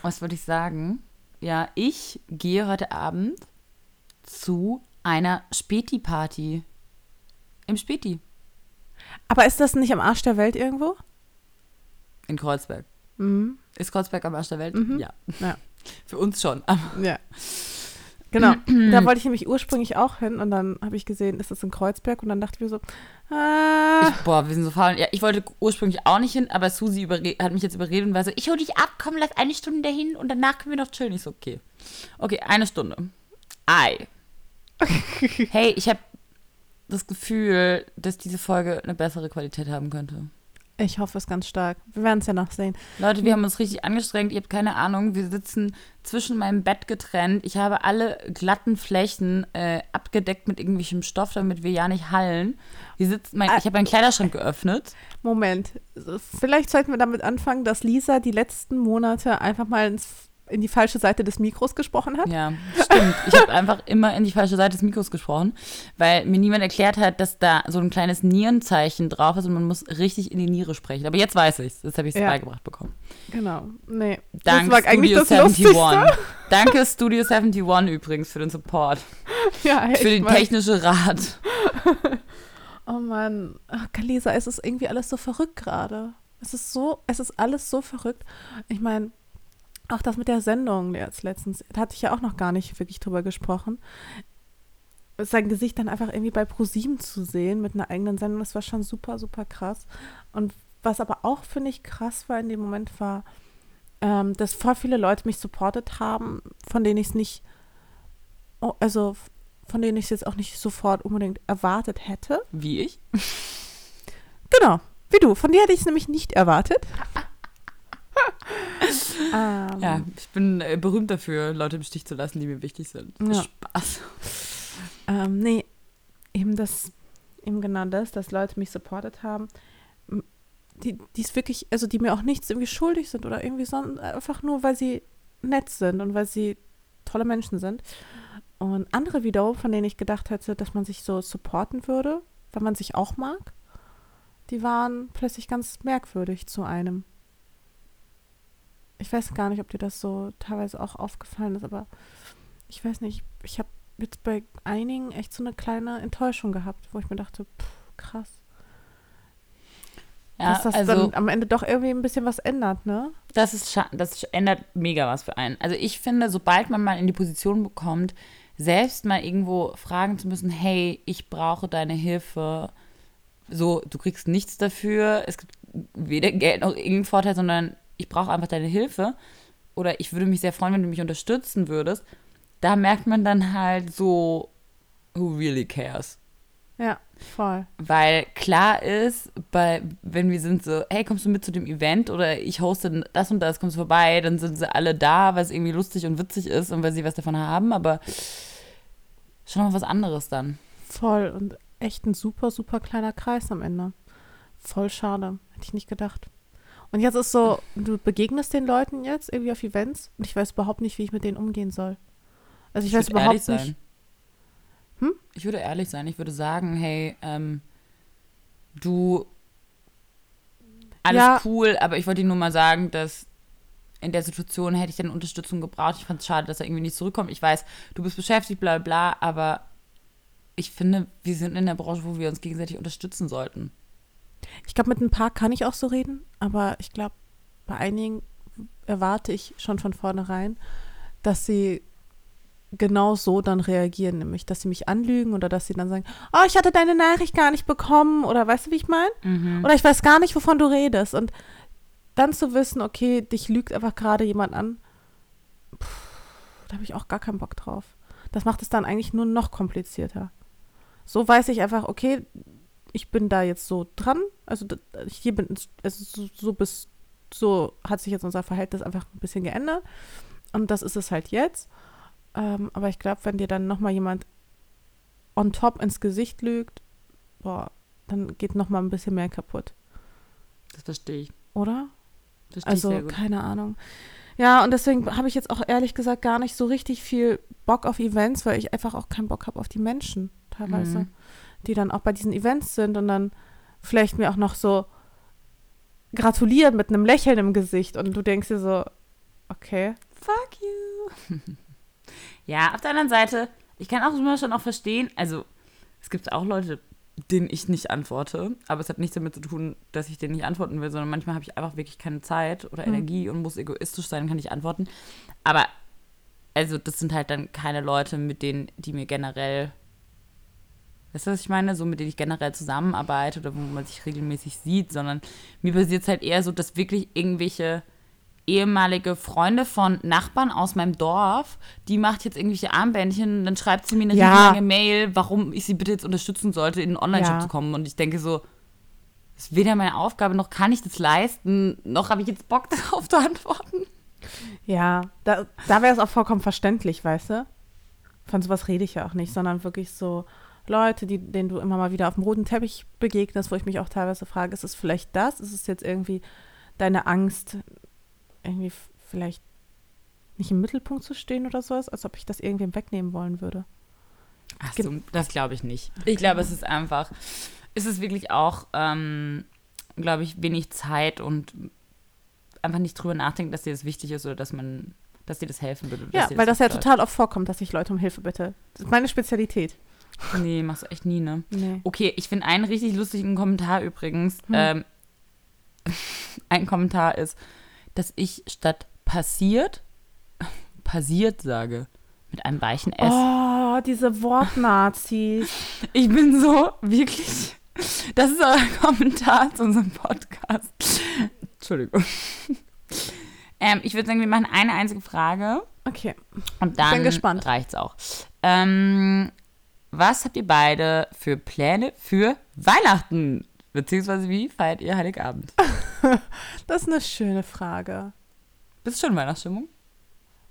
was wollte ich sagen? Ja, ich gehe heute Abend zu einer Späti-Party. Im Späti. Aber ist das nicht am Arsch der Welt irgendwo? In Kreuzberg. Mhm. Ist Kreuzberg am Arsch der Welt? Ja. Ja. Für uns schon. Aber Ja. Genau. da wollte ich nämlich ursprünglich auch hin und dann habe ich gesehen, ist das in Kreuzberg und dann dachte ich mir so, ah, Ich, boah, wir sind so faul. Ja, ich wollte ursprünglich auch nicht hin, aber Susi hat mich jetzt überredet und war so, ich hole dich ab, komm, lass eine Stunde dahin und danach können wir noch chillen. Ich so, okay. Okay, eine Stunde. Ei. hey, ich habe das Gefühl, dass diese Folge eine bessere Qualität haben könnte. ich hoffe es ganz stark. Wir werden es ja noch sehen. Leute, wir haben uns richtig angestrengt. Ihr habt keine Ahnung. Wir sitzen zwischen meinem Bett getrennt. Ich habe alle glatten Flächen äh, abgedeckt mit irgendwelchem Stoff, damit wir ja nicht hallen. Wir sitzen, mein, ich habe meinen Kleiderschrank geöffnet. Moment, vielleicht sollten wir damit anfangen, dass Lisa die letzten Monate einfach mal ins in die falsche Seite des Mikros gesprochen hat. Ja, stimmt. Ich habe einfach immer in die falsche Seite des Mikros gesprochen, weil mir niemand erklärt hat, dass da so ein kleines Nierenzeichen drauf ist und man muss richtig in die Niere sprechen. Aber jetzt weiß ich es. Das habe ich Ja. beigebracht bekommen. Genau. Nee. Dank das war Studio das 71. Lustigste. Danke Studio 71 übrigens für den Support. Ja, echt für den technischen Rat. Oh Mann, Ach, Kalisa, es ist irgendwie alles so verrückt gerade. Es ist so, es ist alles so verrückt. Ich meine, auch das mit der Sendung jetzt letztens, da hatte ich ja auch noch gar nicht wirklich drüber gesprochen. Sein Gesicht dann einfach irgendwie bei ProSieben zu sehen mit einer eigenen Sendung, das war schon super, super krass. Und was aber auch, finde ich, krass war in dem Moment war, ähm, dass voll viele Leute mich supportet haben, von denen ich es nicht, oh, also von denen ich es jetzt auch nicht sofort unbedingt erwartet hätte. Wie ich? Genau, wie du. Von dir hätte ich es nämlich nicht erwartet. Ähm, Ja, ich bin äh, berühmt dafür, Leute im Stich zu lassen, die mir wichtig sind. Ja. Spaß. Ähm, nee, eben das, eben genau das, dass Leute mich supportet haben, die, die es wirklich, also die mir auch nichts irgendwie schuldig sind oder irgendwie, sondern einfach nur, weil sie nett sind und weil sie tolle Menschen sind. Und andere wiederum, von denen ich gedacht hätte, dass man sich so supporten würde, weil man sich auch mag, die waren plötzlich ganz merkwürdig zu einem. Ich weiß gar nicht, ob dir das so teilweise auch aufgefallen ist, aber ich weiß nicht, ich habe jetzt bei einigen echt so eine kleine Enttäuschung gehabt, wo ich mir dachte, pff, krass. Ja, dass das also dann am Ende doch irgendwie ein bisschen was ändert, ne? das ist das ändert mega was für einen. Also ich finde, sobald man mal in die Position bekommt, selbst mal irgendwo fragen zu müssen, hey, ich brauche deine Hilfe. So, du kriegst nichts dafür, es gibt weder Geld noch irgendeinen Vorteil, sondern ich brauche einfach deine Hilfe. Oder ich würde mich sehr freuen, wenn du mich unterstützen würdest. Da merkt man dann halt so, who really cares? Ja, voll. Weil klar ist, bei, wenn wir sind so, hey, kommst du mit zu dem Event oder ich hoste das und das, kommst du vorbei, dann sind sie alle da, weil es irgendwie lustig und witzig ist und weil sie was davon haben, aber schon noch was anderes dann. Voll. Und echt ein super, super kleiner Kreis am Ende. Voll schade. Hätte ich nicht gedacht. Und jetzt ist so, du begegnest den Leuten jetzt irgendwie auf Events und ich weiß überhaupt nicht, wie ich mit denen umgehen soll. Also ich, weiß würde überhaupt nicht. Hm? Ich würde ehrlich sein. Ich würde sagen, hey, ähm, du, alles Ja. cool, aber ich wollte dir nur mal sagen, dass in der Situation hätte ich dann Unterstützung gebraucht. Ich fand es schade, dass er irgendwie nicht zurückkommt. Ich weiß, du bist beschäftigt, bla bla, aber ich finde, wir sind in der Branche, wo wir uns gegenseitig unterstützen sollten. Ich glaube, mit ein paar kann ich auch so reden, aber ich glaube, bei einigen erwarte ich schon von vornherein, dass sie genau so dann reagieren, nämlich, dass sie mich anlügen oder dass sie dann sagen, oh, ich hatte deine Nachricht gar nicht bekommen oder weißt du, wie ich meine? Oder ich weiß gar nicht, wovon du redest. Und dann zu wissen, okay, dich lügt einfach gerade jemand an, pff, da habe ich auch gar keinen Bock drauf. Das macht es dann eigentlich nur noch komplizierter. So weiß ich einfach, okay, ich bin da jetzt so dran, also hier bin, also so, so bis, so hat sich jetzt unser Verhältnis einfach ein bisschen geändert und das ist es halt jetzt. Ähm, aber ich glaube, wenn dir dann nochmal jemand on top ins Gesicht lügt, boah, dann geht nochmal ein bisschen mehr kaputt, Das verstehe ich. oder? Verstehe ich Also, gut. keine Ahnung. Ja, und deswegen habe ich jetzt auch ehrlich gesagt gar nicht so richtig viel Bock auf Events, weil ich einfach auch keinen Bock habe auf die Menschen teilweise, Mhm. Die dann auch bei diesen Events sind und dann vielleicht mir auch noch so gratulieren mit einem Lächeln im Gesicht und du denkst dir so, okay. Fuck you. ja, auf der anderen Seite, ich kann auch immer schon auch verstehen, also es gibt auch Leute, denen ich nicht antworte, aber es hat nichts damit zu tun, dass ich denen nicht antworten will, sondern manchmal habe ich einfach wirklich keine Zeit oder Hm. Energie und muss egoistisch sein, kann ich antworten. Aber also das sind halt dann keine Leute, mit denen, die mir generell, weißt du, was ich meine? So mit denen ich generell zusammenarbeite oder wo man sich regelmäßig sieht, sondern mir passiert es halt eher so, dass wirklich irgendwelche ehemalige Freunde von Nachbarn aus meinem Dorf, die macht jetzt irgendwelche Armbändchen, dann schreibt sie mir eine Ja. lange Mail, warum ich sie bitte jetzt unterstützen sollte, in einen Online-Shop Ja. zu kommen. Und ich denke so, das ist weder meine Aufgabe, noch kann ich das leisten, noch habe ich jetzt Bock darauf zu antworten. Ja, da, da wäre es auch vollkommen verständlich, weißt du? Von sowas rede ich ja auch nicht, sondern wirklich so Leute, die, denen du immer mal wieder auf dem roten Teppich begegnest, wo ich mich auch teilweise frage, ist es vielleicht das? Ist es jetzt irgendwie deine Angst, irgendwie vielleicht nicht im Mittelpunkt zu stehen oder sowas, als ob ich das irgendwem wegnehmen wollen würde. Ach so, das glaube ich nicht. Ich glaube, es ist einfach, es ist wirklich auch, ähm, glaube ich, wenig Zeit und einfach nicht drüber nachdenken, dass dir das wichtig ist oder dass man, dass dir das helfen würde. Ja, weil das ja läuft. total oft vorkommt, dass ich Leute um Hilfe bitte. Das ist meine Spezialität. Nee, machst du echt nie, ne? Nee. Okay, ich finde einen richtig lustigen Kommentar übrigens. Hm. Ähm, ein Kommentar ist, dass ich statt passiert, passiert sage. Mit einem weichen S. Oh, diese Wortnazis. Ich bin so wirklich. Das ist euer Kommentar zu unserem Podcast. Entschuldigung. Ähm, ich würde sagen, wir machen eine einzige Frage Okay. und dann bin gespannt. reicht's auch. Ähm, was habt ihr beide für Pläne für Weihnachten? Beziehungsweise wie feiert ihr Heiligabend? Das ist eine schöne Frage. Bist du schon in Weihnachtsstimmung?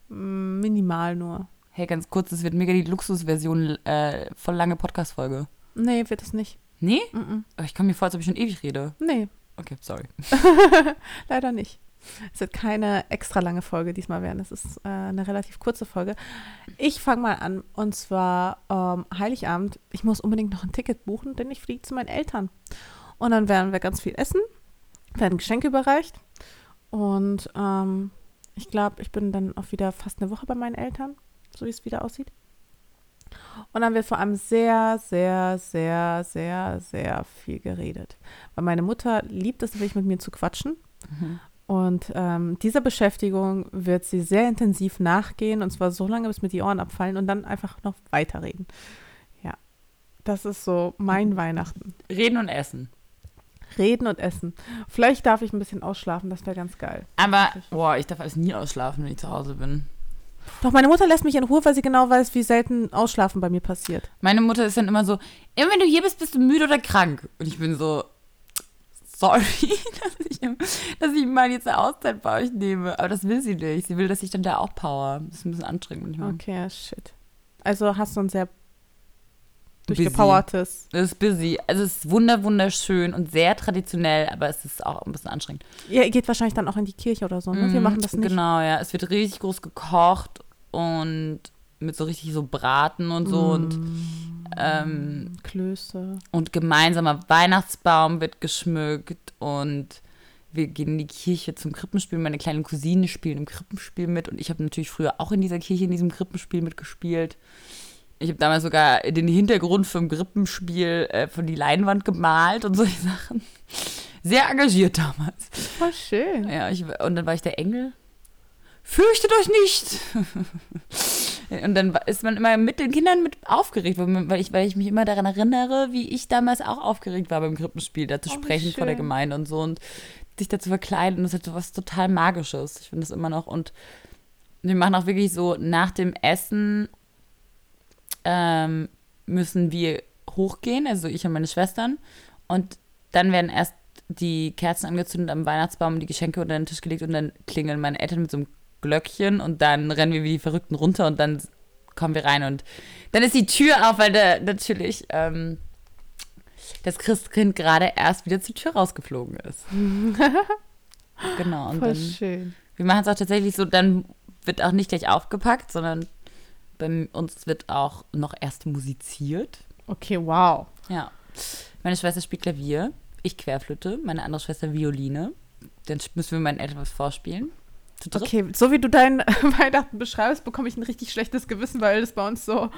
Mm, Minimal nur. Hey, ganz kurz, das wird mega die Luxusversion, äh, voll lange Podcast-Folge. Nee, wird es nicht. Nee? Mm-mm. Oh, Ich komme mir vor, als ob ich schon ewig rede. Nee, Okay, sorry. leider nicht. Es wird keine extra lange Folge diesmal werden. Es ist äh, eine relativ kurze Folge. Ich fange mal an. Und zwar ähm, Heiligabend. Ich muss unbedingt noch ein Ticket buchen, denn ich fliege zu meinen Eltern. Und dann werden wir ganz viel essen, werden Geschenke überreicht. Und ähm, ich glaube, ich bin dann auch wieder fast eine Woche bei meinen Eltern, so wie es wieder aussieht. Und dann wird vor allem sehr, sehr, sehr, sehr, sehr viel geredet. Weil meine Mutter liebt es wirklich mit mir zu quatschen. Mhm. Und ähm, dieser Beschäftigung wird sie sehr intensiv nachgehen und zwar so lange, bis mir die Ohren abfallen und dann einfach noch weiterreden. Ja, das ist so mein Weihnachten. Reden und essen. Reden und essen. Vielleicht darf ich ein bisschen ausschlafen, das wäre ganz geil. Aber, boah, ich darf alles nie ausschlafen, wenn ich zu Hause bin. Doch meine Mutter lässt mich in Ruhe, weil sie genau weiß, wie selten Ausschlafen bei mir passiert. Meine Mutter ist dann immer so, immer wenn du hier bist, bist du müde oder krank. Und ich bin so, sorry, dass ich, dass ich mal jetzt eine Auszeit bei euch nehme. Aber das will sie nicht. Sie will, dass ich dann da auch power. Das ist ein bisschen anstrengend manchmal. Okay, shit. Also hast du ein sehr Busy. durchgepowertes. Es ist busy. Also es ist wunder wunderschön und sehr traditionell, aber es ist auch ein bisschen anstrengend. Ihr geht wahrscheinlich dann auch in die Kirche oder so, ne? Wir Mhm, machen das nicht. Genau, ja. Es wird richtig groß gekocht und mit so richtig so Braten und so und, Mm. Ähm, Klöße. und gemeinsamer Weihnachtsbaum wird geschmückt und wir gehen in die Kirche zum Krippenspiel. Meine kleinen Cousine spielen im Krippenspiel mit und ich habe natürlich früher auch in dieser Kirche in diesem Krippenspiel mitgespielt. Ich habe damals sogar den Hintergrund vom Krippenspiel äh, von die Leinwand gemalt und solche Sachen. Sehr engagiert damals. Voll schön. Ja, ich, und dann war ich der Engel. Fürchtet euch nicht! und dann ist man immer mit den Kindern mit aufgeregt, weil, ich, weil ich mich immer daran erinnere, wie ich damals auch aufgeregt war beim Krippenspiel, da zu Oh, sprechen vor der. Gemeinde und so und sich da zu verkleiden. Und das hat so was total Magisches. Ich finde das immer noch. Und wir machen auch wirklich so nach dem Essen ähm, müssen wir hochgehen, also ich und meine Schwestern. Und dann werden erst die Kerzen angezündet am Weihnachtsbaum, die Geschenke unter den Tisch gelegt und dann klingeln meine Eltern mit so einem Glöckchen und dann rennen wir wie die Verrückten runter und dann kommen wir rein und dann ist die Tür auf, weil da natürlich ähm, das Christkind gerade erst wieder zur Tür rausgeflogen ist. genau. Und Voll dann, schön. wir machen es auch tatsächlich so, dann wird auch nicht gleich aufgepackt, sondern bei uns wird auch noch erst musiziert. Okay, wow. Ja. Meine Schwester spielt Klavier, ich Querflöte, meine andere Schwester Violine. Dann müssen wir meinen Eltern was vorspielen. Okay, so wie du dein Weihnachten beschreibst, bekomme ich ein richtig schlechtes Gewissen, weil das bei uns so,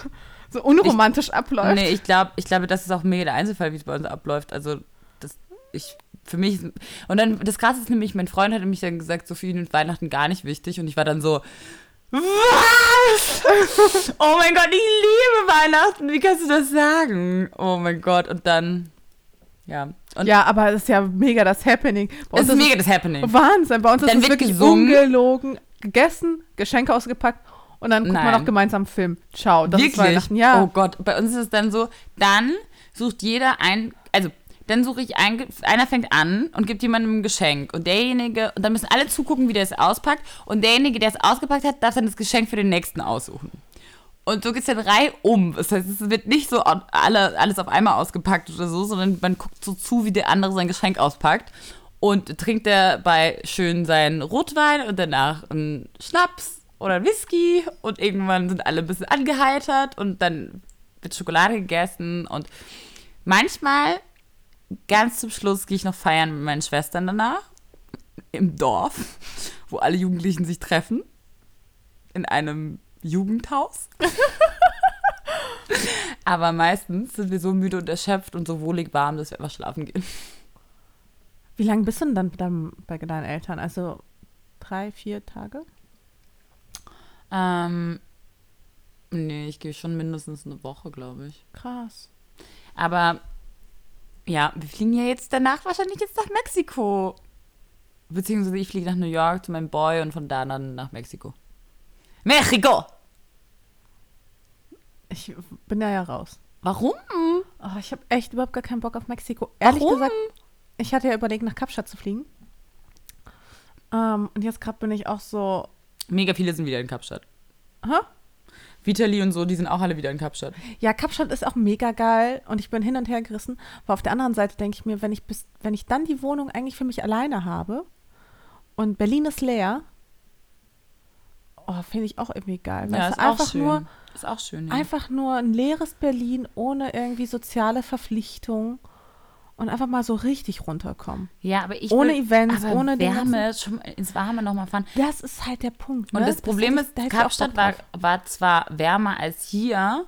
so unromantisch abläuft. Nee, ich glaube, ich glaube, das ist auch mega der Einzelfall, wie es bei uns abläuft. Also, das, ich, für mich, und dann, das Krasse ist nämlich, mein Freund hat nämlich dann gesagt, so für ihn ist Weihnachten gar nicht wichtig. Und ich war dann so, was? Oh mein Gott, ich liebe Weihnachten. Wie kannst du das sagen? Oh mein Gott. Und dann, ja. Und ja, aber das ist ja mega das Happening. Bei es uns ist mega das Happening. Wahnsinn. Bei uns ist Dann es wird wirklich gesungen. ungelogen, gegessen, Geschenke ausgepackt und dann guckt man Nein. noch gemeinsam einen Film. Ciao, das ist Wirklich? Weihnachten. Ja. Oh Gott, bei uns ist es dann so, dann sucht jeder ein, also dann suche ich ein, einer fängt an und gibt jemandem ein Geschenk und derjenige, und dann müssen alle zugucken, wie der es auspackt und derjenige, der es ausgepackt hat, darf dann das Geschenk für den nächsten aussuchen. Und so geht es dann Reihe um. Das heißt, es wird nicht so alle, alles auf einmal ausgepackt oder so, sondern man guckt so zu, wie der andere sein Geschenk auspackt. und trinkt dabei schön seinen Rotwein und danach einen Schnaps oder einen Whisky und irgendwann sind alle ein bisschen angeheitert und dann wird Schokolade gegessen und manchmal, ganz zum Schluss, gehe ich noch feiern mit meinen Schwestern danach im Dorf, wo alle Jugendlichen sich treffen, in einem Jugendhaus. Aber meistens sind wir so müde und erschöpft und so wohlig warm, dass wir einfach schlafen gehen. Wie lange bist du denn dann, dann bei deinen Eltern? Also drei, vier Tage? Ähm, nee, ich gehe schon mindestens eine Woche, glaube ich. Krass. Aber ja, wir fliegen ja jetzt danach wahrscheinlich jetzt nach Mexiko. Beziehungsweise ich fliege nach New York zu meinem Boy und von da dann nach Mexiko. Mexiko! Ich bin da ja raus. Warum? Oh, ich habe echt überhaupt gar keinen Bock auf Mexiko. Ehrlich Warum? gesagt, ich hatte ja überlegt, nach Kapstadt zu fliegen. Ähm, und jetzt gerade bin ich auch so. Mega viele sind wieder in Kapstadt. Hä? Vitali und so, die sind auch alle wieder in Kapstadt. Ja, Kapstadt ist auch mega geil und ich bin hin und her gerissen. Aber auf der anderen Seite denke ich mir, wenn ich bis, wenn ich dann die Wohnung eigentlich für mich alleine habe und Berlin ist leer, oh, finde ich auch irgendwie geil. Ja, ist du, auch einfach schön. nur, ist auch schön. Ja. einfach nur ein leeres Berlin ohne irgendwie soziale Verpflichtung und einfach mal so richtig runterkommen. ja, aber ich ohne will, Events, aber ohne Wärme, schon ins Warme nochmal fahren. Das ist halt der Punkt. Und ne? das Problem hätte ich- ist, auch Kapstadt war, war zwar wärmer als hier,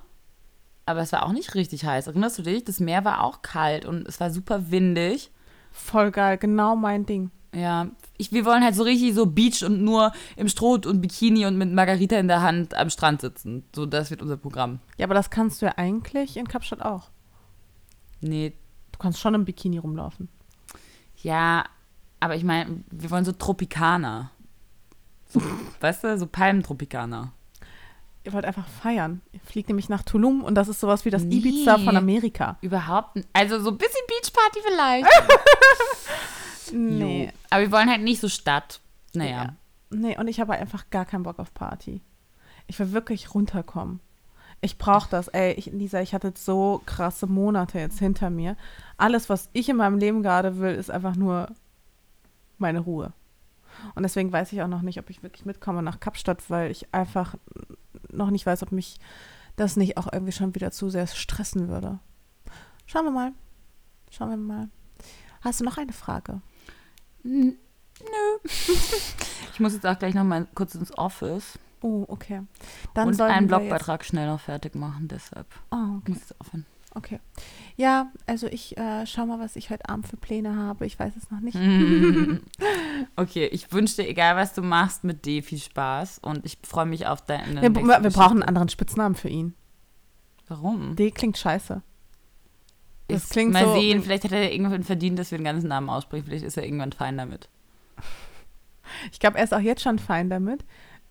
aber es war auch nicht richtig heiß. Erinnerst du dich? Das Meer war auch kalt und es war super windig. Voll geil, genau mein Ding. Ja, ich, wir wollen halt so richtig so Beach und nur im Stroh und Bikini und mit Margarita in der Hand am Strand sitzen. So, das wird unser Programm. Ja, aber das kannst du ja eigentlich in Kapstadt auch. Nee, Du kannst schon im Bikini rumlaufen. ja, aber ich meine, wir wollen so Tropikaner. So, weißt du, so Palmtropikaner. Ihr wollt einfach feiern. Ihr fliegt nämlich nach Tulum und das ist sowas wie das Nee. Ibiza von Amerika. Überhaupt nicht. Also so ein bisschen Beachparty vielleicht. Jo. Aber wir wollen halt nicht so Stadt. Naja. Ja. Nee, und ich habe einfach gar keinen Bock auf Party. Ich will wirklich runterkommen. Ich brauche das. Ey, ich, Lisa, ich hatte so krasse Monate jetzt hinter mir. Alles, was ich in meinem Leben gerade will, ist einfach nur meine Ruhe. Und deswegen weiß ich auch noch nicht, ob ich wirklich mitkomme nach Kapstadt, weil ich einfach noch nicht weiß, ob mich das nicht auch irgendwie schon wieder zu sehr stressen würde. Schauen wir mal. Schauen wir mal. Hast du noch eine Frage? N- Nö. ich muss jetzt auch gleich noch mal kurz ins Office Oh, okay. Dann und einen Blogbeitrag schnell noch fertig machen. Deshalb oh, okay. muss ich jetzt aufhören. Okay. Ja, also ich äh, schau mal, was ich heute Abend für Pläne habe. Ich weiß es noch nicht. okay, ich wünsche dir, egal was du machst, mit D viel Spaß und ich freue mich auf deine. Wir, wir brauchen einen anderen Spitznamen für ihn. Warum? D klingt scheiße. Das Ist- klingt mal so- sehen, vielleicht hat er irgendwann verdient, dass wir den ganzen Namen aussprechen. Vielleicht ist er irgendwann fein damit. Ich glaube, er ist auch jetzt schon fein damit.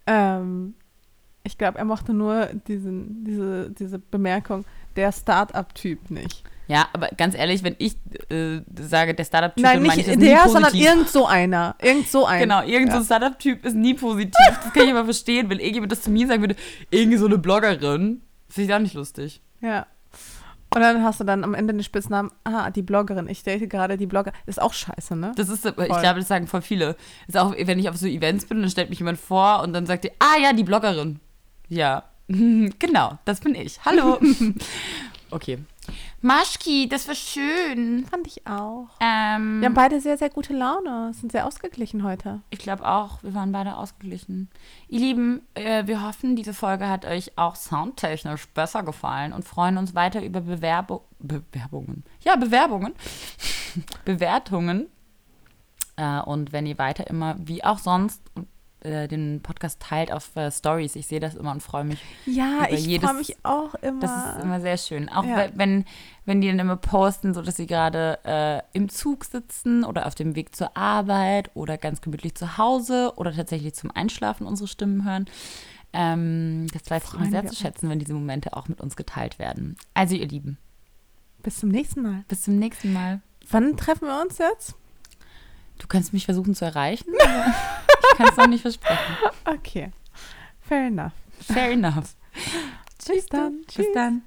Ähm, ich glaube, er mochte nur diesen, diese, diese Bemerkung, der Start-up-Typ nicht. Ja, aber ganz ehrlich, wenn ich äh, sage, der Startup-Typ, Nein, nicht der, nie sondern positiv. irgend so einer. Irgend so ein. Genau, irgend so ein Ja. Startup-Typ ist nie positiv. Das kann ich aber verstehen, wenn irgendjemand das zu mir sagen würde, irgendwie so eine Bloggerin, finde ich auch nicht lustig. Ja. Und dann hast du dann am Ende den Spitznamen, ah, die Bloggerin. Ich date gerade die Blogger. Ist auch scheiße, ne? Das ist, ich Voll. glaube, das sagen voll viele. Ist auch, wenn ich auf so Events bin, dann stellt mich jemand vor und dann sagt die, ah ja, die Bloggerin. Ja, genau, das bin ich. Hallo. okay. Maschki, das war schön. Fand ich auch. Ähm, Wir haben beide sehr, sehr gute Laune. Sind sehr ausgeglichen heute. Ich glaube auch, wir waren beide ausgeglichen. Ihr Lieben, äh, wir hoffen, diese Folge hat euch auch soundtechnisch besser gefallen und freuen uns weiter über Bewerbo Bewerbungen. Ja, Bewerbungen. Bewertungen. Äh, und wenn ihr weiter immer, wie auch sonst, äh, den Podcast teilt auf äh, Stories. Ich sehe das immer und freue mich. Ja, Über ich freue mich auch immer. Das ist immer sehr schön. Auch Ja. we- wenn, wenn die dann immer posten, so dass sie gerade äh, im Zug sitzen oder auf dem Weg zur Arbeit oder ganz gemütlich zu Hause oder tatsächlich zum Einschlafen unsere Stimmen hören. Ähm, das weiß ich immer sehr zu schätzen, wenn diese Momente auch mit uns geteilt werden. Also ihr Lieben, Bis zum nächsten Mal. bis zum nächsten Mal. Wann treffen wir uns jetzt? Du kannst mich versuchen zu erreichen, ich kann es noch nicht versprechen. Okay. Fair enough. Fair enough. Bis dann. Bis Tschüss. dann.